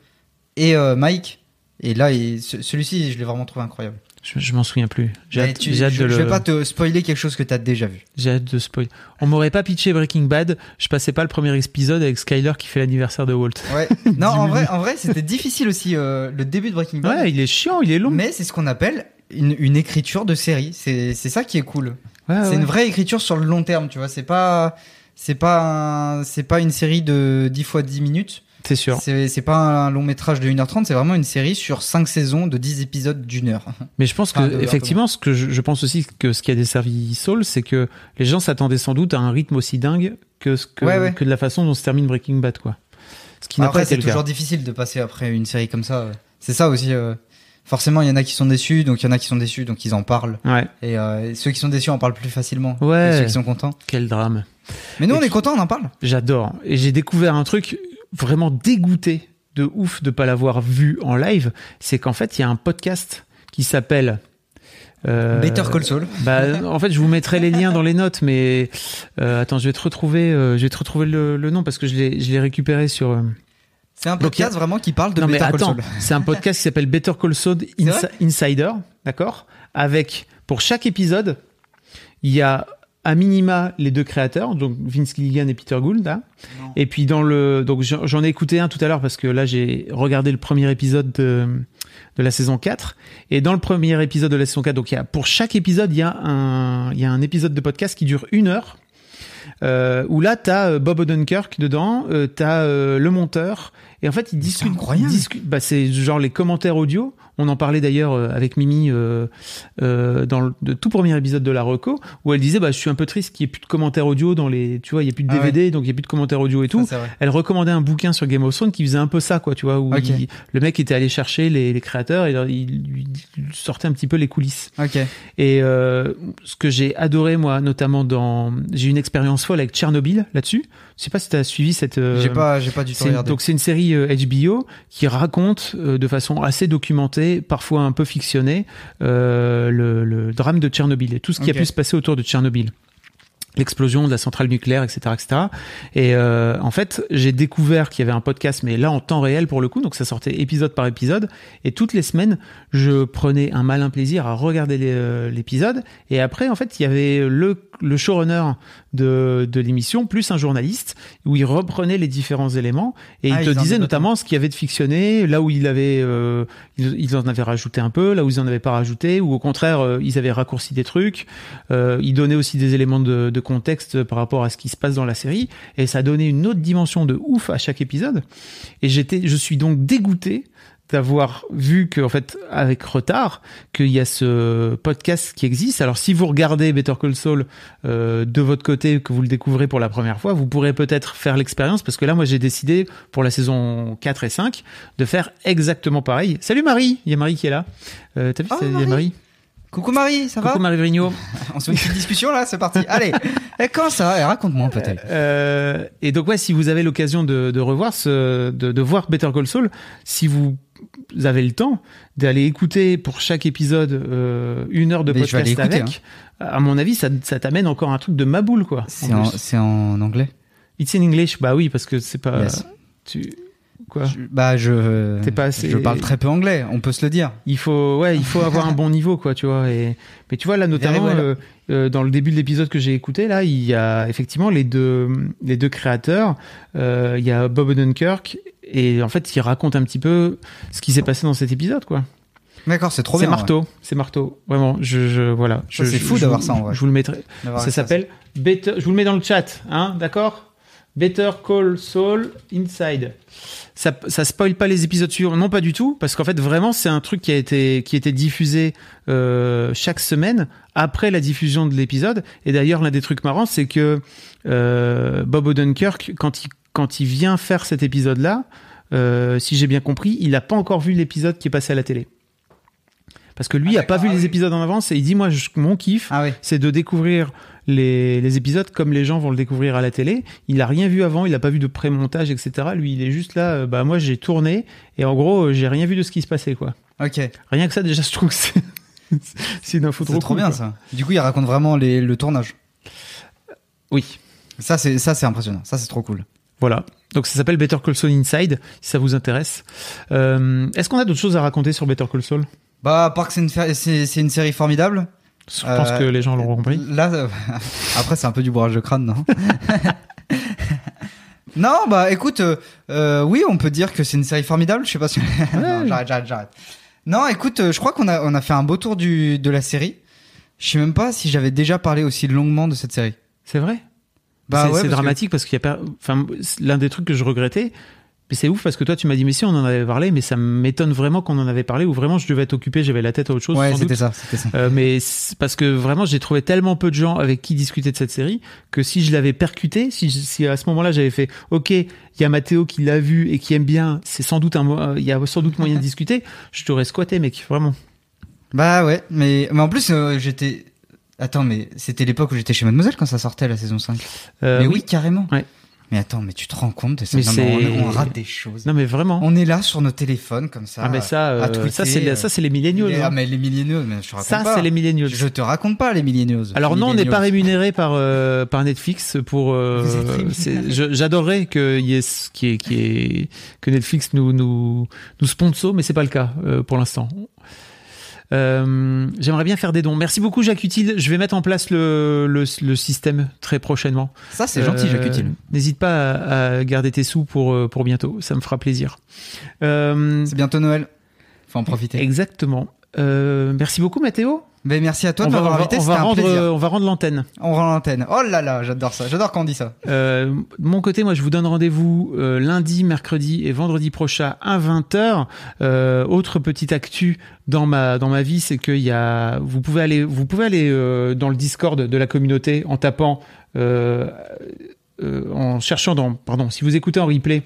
et euh, Mike. Et là, celui-ci, je l'ai vraiment trouvé incroyable. Je, je m'en souviens plus. J'ai hâte, tu- hâte je, de je le- vais pas te spoiler quelque chose que t'as déjà vu. J'ai hâte de spoil. On m'aurait pas pitché Breaking Bad, je passais pas le premier épisode avec Skyler qui fait l'anniversaire de Walt. Ouais. Non, en vrai, en vrai, c'était difficile aussi euh, le début de Breaking Bad. Ouais, il est chiant, il est long. Mais c'est ce qu'on appelle une, une écriture de série. C'est c'est ça qui est cool. Ouais, c'est ouais. une vraie écriture sur le long terme, tu vois. C'est pas c'est pas c'est pas une série de 10 fois 10 minutes. C'est sûr. C'est pas un long métrage de 1h30, c'est vraiment une série sur 5 saisons de 10 épisodes d'une heure. Mais je pense que Enfin, effectivement, ce que je, je pense aussi que ce qui a desservi Saul, c'est que les gens s'attendaient sans doute à un rythme aussi dingue que ce que, Ouais, que de la façon dont se termine Breaking Bad, quoi. Ce qui n'a Après, pas été c'est toujours cas. difficile de passer après une série comme ça. C'est ça aussi. euh, Forcément, il y en a qui sont déçus, donc il y en a qui sont déçus, donc ils en parlent. Ouais. Et euh, ceux qui sont déçus en parlent plus facilement Ouais. que ceux qui sont contents. Quel drame. Mais nous, Et on est contents, on en parle. J'adore. Et j'ai découvert un truc vraiment dégoûté de ouf de pas l'avoir vu en live. C'est qu'en fait, il y a un podcast qui s'appelle euh, Better Call Saul. Bah, en fait, je vous mettrai les liens dans les notes, mais euh, attends, je vais te retrouver, euh, je vais te retrouver le, le nom parce que je l'ai, je l'ai récupéré sur. C'est un Donc, podcast a- vraiment qui parle de non mais Better Call attends, Saul. c'est un podcast qui s'appelle Better Call Saul Insi- Insider, d'accord Avec pour chaque épisode, il y a à minima les deux créateurs, donc Vince Gilligan et Peter Gould. hein. Et puis dans le, donc j'en j'en ai écouté un tout à l'heure parce que là j'ai regardé le premier épisode de, de la saison 4. Et dans le premier épisode de la saison 4, donc il y a pour chaque épisode il y a un, il y a un épisode de podcast qui dure une heure. Euh, où là t'as euh, Bob Odenkirk dedans, euh, t'as euh, le monteur et en fait ils discutent, ils discutent- bah c'est genre les commentaires audio. On en parlait d'ailleurs euh, avec Mimi euh, euh, dans le, le tout premier épisode de la Reco où elle disait bah je suis un peu triste qu'il y ait plus de commentaires audio dans les tu vois il y a plus de Ah ouais. DVD donc il y a plus de commentaires audio et tout. Elle recommandait un bouquin sur Game of Thrones qui faisait un peu ça quoi tu vois où il- le mec était allé chercher les, les créateurs et il lui sortait un petit peu les coulisses. Ok. Et euh, ce que j'ai adoré moi, notamment dans, j'ai eu une expérience folle avec Tchernobyl là-dessus. Je sais pas si tu as suivi cette. euh, J'ai pas- j'ai pas du tout regardé. Donc c'est une série euh, HBO qui raconte euh, de façon assez documentée, parfois un peu fictionnée, euh, le, le drame de Tchernobyl et tout ce qui a pu se passer autour de Tchernobyl l'explosion de la centrale nucléaire, etc., etc. Et euh, en fait, j'ai découvert qu'il y avait un podcast, mais là en temps réel pour le coup, donc ça sortait épisode par épisode. Et toutes les semaines, je prenais un malin plaisir à regarder euh, l'épisode. Et après, en fait, il y avait le, le showrunner de, de l'émission, plus un journaliste, où il reprenait les différents éléments et Ah, il te ils en disait notamment ce qu'il y avait de fictionné, là où il avait, euh, ils, ils en avaient rajouté un peu, là où ils en avaient pas rajouté, ou au contraire euh, ils avaient raccourci des trucs. Euh, il donnait aussi des éléments de, de contexte par rapport à ce qui se passe dans la série et ça donnait une autre dimension de ouf à chaque épisode. Et j'étais, je suis donc dégoûté d'avoir vu que en fait avec retard qu'il y a ce podcast qui existe. Alors si vous regardez Better Call Saul euh, de votre côté que vous le découvrez pour la première fois, vous pourrez peut-être faire l'expérience parce que là moi j'ai décidé pour la saison 4 et 5 de faire exactement pareil. Salut Marie, il y a Marie qui est là. Euh, T'as vu Oh, il y a Marie. Marie Coucou Marie, ça Coucou va Marie Vrigno. On se fait une petite discussion là, c'est parti. Allez, Eh, comment ça va? Eh, Raconte-moi peut-être. Euh, et donc ouais, si vous avez l'occasion de, de revoir ce, de, de voir Better Call Saul, si vous avez le temps d'aller écouter pour chaque épisode euh, une heure de Mais podcast aller avec, écouter, à mon avis, ça, ça t'amène encore un truc de maboule quoi. C'est en en, anglais It's in English, bah oui, parce que c'est pas. Yes. Tu quoi Je- Bah je, T'es pas assez- je parle très peu anglais, on peut se le dire. Il faut, ouais, il faut avoir un bon niveau, quoi, tu vois. Et mais tu vois là, notamment euh, euh, dans le début de l'épisode que j'ai écouté, là, il y a effectivement les deux, les deux créateurs. Il y a Bob Odenkirk et en fait, il raconte un petit peu ce qui s'est passé dans cet épisode, quoi. D'accord, c'est trop C'est bien. marteau, c'est marteau. Vraiment, je, je voilà. C'est fou d'avoir ça, en vrai. Je vous le mettrai. Ça s'appelle Better. Je vous le mets dans le chat, hein, d'accord? Better Call Saul Inside. Ça, ça spoil pas les épisodes suivants, non pas du tout, parce qu'en fait vraiment c'est un truc qui a été qui était diffusé euh, chaque semaine après la diffusion de l'épisode. Et d'ailleurs l'un des trucs marrants c'est que euh, Bob Odenkirk quand il quand il vient faire cet épisode là, si j'ai bien compris, il a pas encore vu l'épisode qui est passé à la télé. Parce que lui Ah, a pas vu les épisodes en avance et il dit moi je- mon kiff c'est de découvrir les, les épisodes comme les gens vont le découvrir à la télé. Il a rien vu avant, il a pas vu de pré-montage etc. Lui il est juste là, euh, bah moi j'ai tourné et en gros euh, j'ai rien vu de ce qui se passait quoi. Ok. Rien que ça déjà je trouve que c'est c'est une info C'est trop, trop cool, bien quoi. ça. Du coup, il raconte vraiment les- le tournage. Oui. Ça c'est ça c'est impressionnant. Ça c'est trop cool. Voilà. Donc ça s'appelle Better Call Saul Inside si ça vous intéresse. Euh, Est-ce qu'on a d'autres choses à raconter sur Better Call Saul? Bah, à part que c'est une, série formidable. Je pense que les gens l'auront compris. Là, euh, après, c'est un peu du bourrage de crâne, non? Non, bah écoute, euh, euh, oui, on peut dire que c'est une série formidable. Je sais pas si. non, j'arrête, j'arrête, j'arrête. Non, écoute, euh, je crois qu'on a, on a fait un beau tour du, de la série. Je sais même pas si j'avais déjà parlé aussi longuement de cette série. C'est vrai? Bah c'est ouais, que- dramatique parce qu'il y a pas. Enfin, l'un des trucs que je regrettais. Mais c'est ouf parce que toi tu m'as dit mais si on en avait parlé mais ça m'étonne vraiment qu'on en avait parlé ou vraiment je devais être occupé j'avais la tête à autre chose. Ouais, c'était ça, c'était ça. Euh, mais parce que vraiment j'ai trouvé tellement peu de gens avec qui discuter de cette série que si je l'avais percuté, si, je- si à ce moment-là j'avais fait ok il y a Mathéo qui l'a vu et qui aime bien, c'est sans doute un euh, il y a sans doute moyen de discuter, je t'aurais squatté mec vraiment. Bah ouais, mais, mais en plus, euh, j'étais. Attends, mais c'était l'époque où j'étais chez Mademoiselle quand ça sortait la saison 5. Euh, mais oui, oui. carrément. Ouais. Mais attends, mais tu te rends compte de ça? Mais Non, c'est- on, on rate des choses. Non mais vraiment. On est là sur nos téléphones comme ça. Ah, mais ça, à euh, tweeter, ça, c'est les- ça, c'est hein. Ah mais les millennials, mais je te raconte Ça, pas. c'est les millennials. Je te raconte pas les millennials. Alors Les non, on n'est pas rémunéré par euh, par Netflix pour. euh, J'adorerais que y ait ce- qui est qui est que Netflix nous nous nous sponsor, mais c'est pas le cas euh, pour l'instant. Euh, J'aimerais bien faire des dons. Merci beaucoup Jacques Utile. Je vais mettre en place le, le, le système très prochainement. Ça, c'est gentil, Jacques Utile. N'hésite pas à, à garder tes sous pour, euh, pour bientôt. Ça me fera plaisir. Euh, C'est bientôt Noël. Faut en profiter. Exactement. Euh, merci beaucoup Mathéo. Mais merci à toi de m'avoir invité. on C'était va un rendre, plaisir. on va rendre l'antenne. On rend l'antenne. Oh là là, j'adore ça. J'adore quand on dit ça. Euh, de mon côté, moi, je vous donne rendez-vous euh, lundi, mercredi et vendredi prochain à 20h. Euh, autre petite actu dans ma dans ma vie, c'est qu'il y a, vous pouvez aller, vous pouvez aller euh, dans le Discord de la communauté en tapant, euh, euh, en cherchant dans, pardon, si vous écoutez en replay.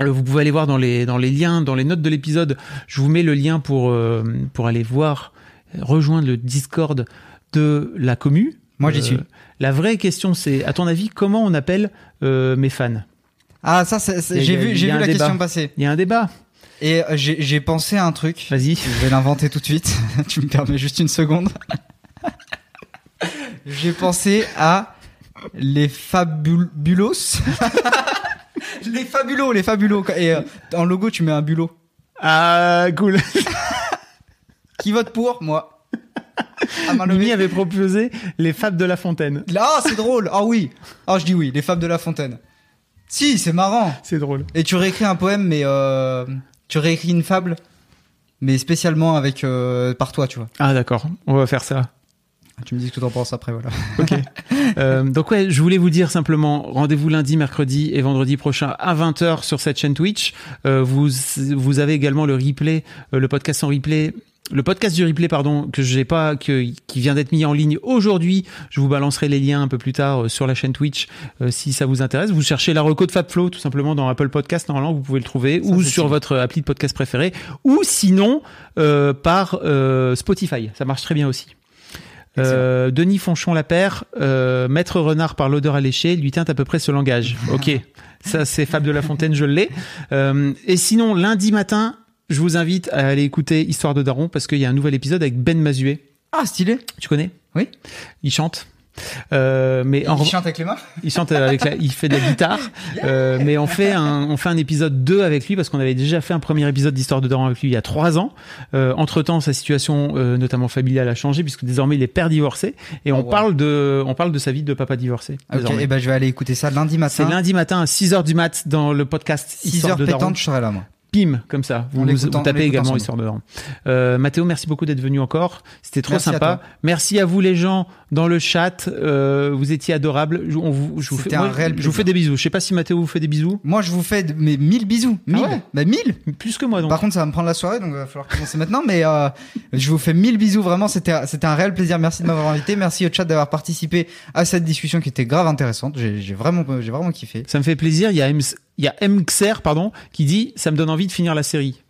Euh, Vous pouvez aller voir dans les dans les liens, dans les notes de l'épisode. Je vous mets le lien pour euh, pour aller voir, rejoindre le Discord de la commu. Moi, j'y Euh, suis. La vraie question, c'est, à ton avis, comment on appelle euh, mes fans? Ah ça, j'ai vu, j'ai vu la débat. question passer. Il y a un débat. Et j'ai j'ai pensé à un truc. Vas-y. Je vais l'inventer tout de suite. tu me permets juste une seconde. j'ai pensé à les fabulos. les fabulos, les fabulos. Et euh, en logo, tu mets un bulot. Ah, cool. Qui vote pour Moi. levée. Mimi avait proposé les fables de La Fontaine. Ah, c'est drôle. Ah oui. Ah, je dis oui, les fables de La Fontaine. Si, c'est marrant. C'est drôle. Et tu réécris un poème, mais euh, tu réécris une fable, mais spécialement avec euh, par toi, tu vois. Ah d'accord, on va faire ça. Tu me dis ce que t'en penses après, voilà. Ok. Euh, donc ouais, je voulais vous dire simplement, rendez-vous lundi, mercredi et vendredi prochain à 20h sur cette chaîne Twitch. Euh, vous, vous avez également le replay, euh, le podcast en replay. Le podcast du replay, pardon, que j'ai pas, que, qui vient d'être mis en ligne aujourd'hui. Je vous balancerai les liens un peu plus tard sur la chaîne Twitch euh, si ça vous intéresse. Vous cherchez la reco de Fabflow tout simplement dans Apple Podcast. Normalement, vous pouvez le trouver ou sur sûr. votre appli de podcast préféré ou sinon euh, par euh, Spotify. Ça marche très bien aussi. Euh, Denis Fonchon Lapère, euh, Maître Renard par l'odeur alléchée, lui teinte à peu près ce langage. Ok, ça c'est Fable de la Fontaine, je l'ai. Euh, et sinon, lundi matin, je vous invite à aller écouter Histoire de Daron parce qu'il y a un nouvel épisode avec Ben Mazué. Ah, stylé. Tu connais? Oui. Il chante. Euh, mais en Il chante avec les mains il chante avec la, il fait de la guitare, euh, mais on fait un, on fait un épisode 2 avec lui parce qu'on avait déjà fait un premier épisode d'Histoire de Daron avec lui il y a trois ans. Euh, entre temps, sa situation, euh, notamment familiale, a changé puisque désormais il est père divorcé et on Oh, wow. parle de, on parle de sa vie de papa divorcé. Ok, désormais. et ben je vais aller écouter ça lundi C'est matin. lundi matin à 6h du mat dans le podcast 6 Histoire heures de Daron. pétantes, je serai là, moi. Pim, comme ça. Vous, En vous, tapez également. Histoire de Daron. Euh, Mathéo, merci beaucoup d'être venu encore. C'était trop Merci sympa. Merci à vous les gens dans le chat. Euh, vous étiez adorables. Je, on vous, je vous fais, C'était un moi, réel je vous fais plaisir. des bisous. Je sais pas si Mathéo vous fait des bisous. Moi, je vous fais mes 1000 bisous. 1000. ouais Bah, 1000. Plus que moi donc. Par contre, ça va me prendre la soirée, donc il va falloir commencer maintenant. Mais euh, je vous fais 1000 bisous. Vraiment, c'était c'était un réel plaisir. Merci de m'avoir invité. Merci au chat d'avoir participé à cette discussion qui était grave intéressante. J'ai vraiment, j'ai vraiment kiffé. Ça me fait plaisir. Il y a il y a MXR, pardon, qui dit ça me donne envie de finir la série.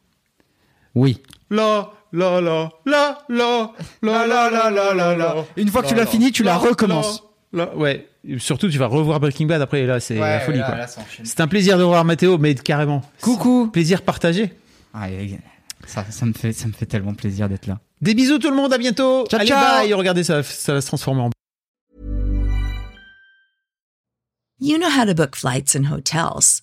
Oui. La la la la la la la la la la la. Une fois que tu l'as fini, tu la recommences. Ouais. Surtout, tu vas revoir Breaking Bad après. et Là, c'est la folie là, quoi. là. C'est un plaisir de revoir Mathéo, mais carrément. Coucou. Plaisir partagé. Ah, ça, ça me fait, ça me fait tellement plaisir d'être là. Des bisous tout le monde, à bientôt. Ciao, Allez, ciao. bye. Regardez, ça, ça va se transformer en You know how to book flights and hotels.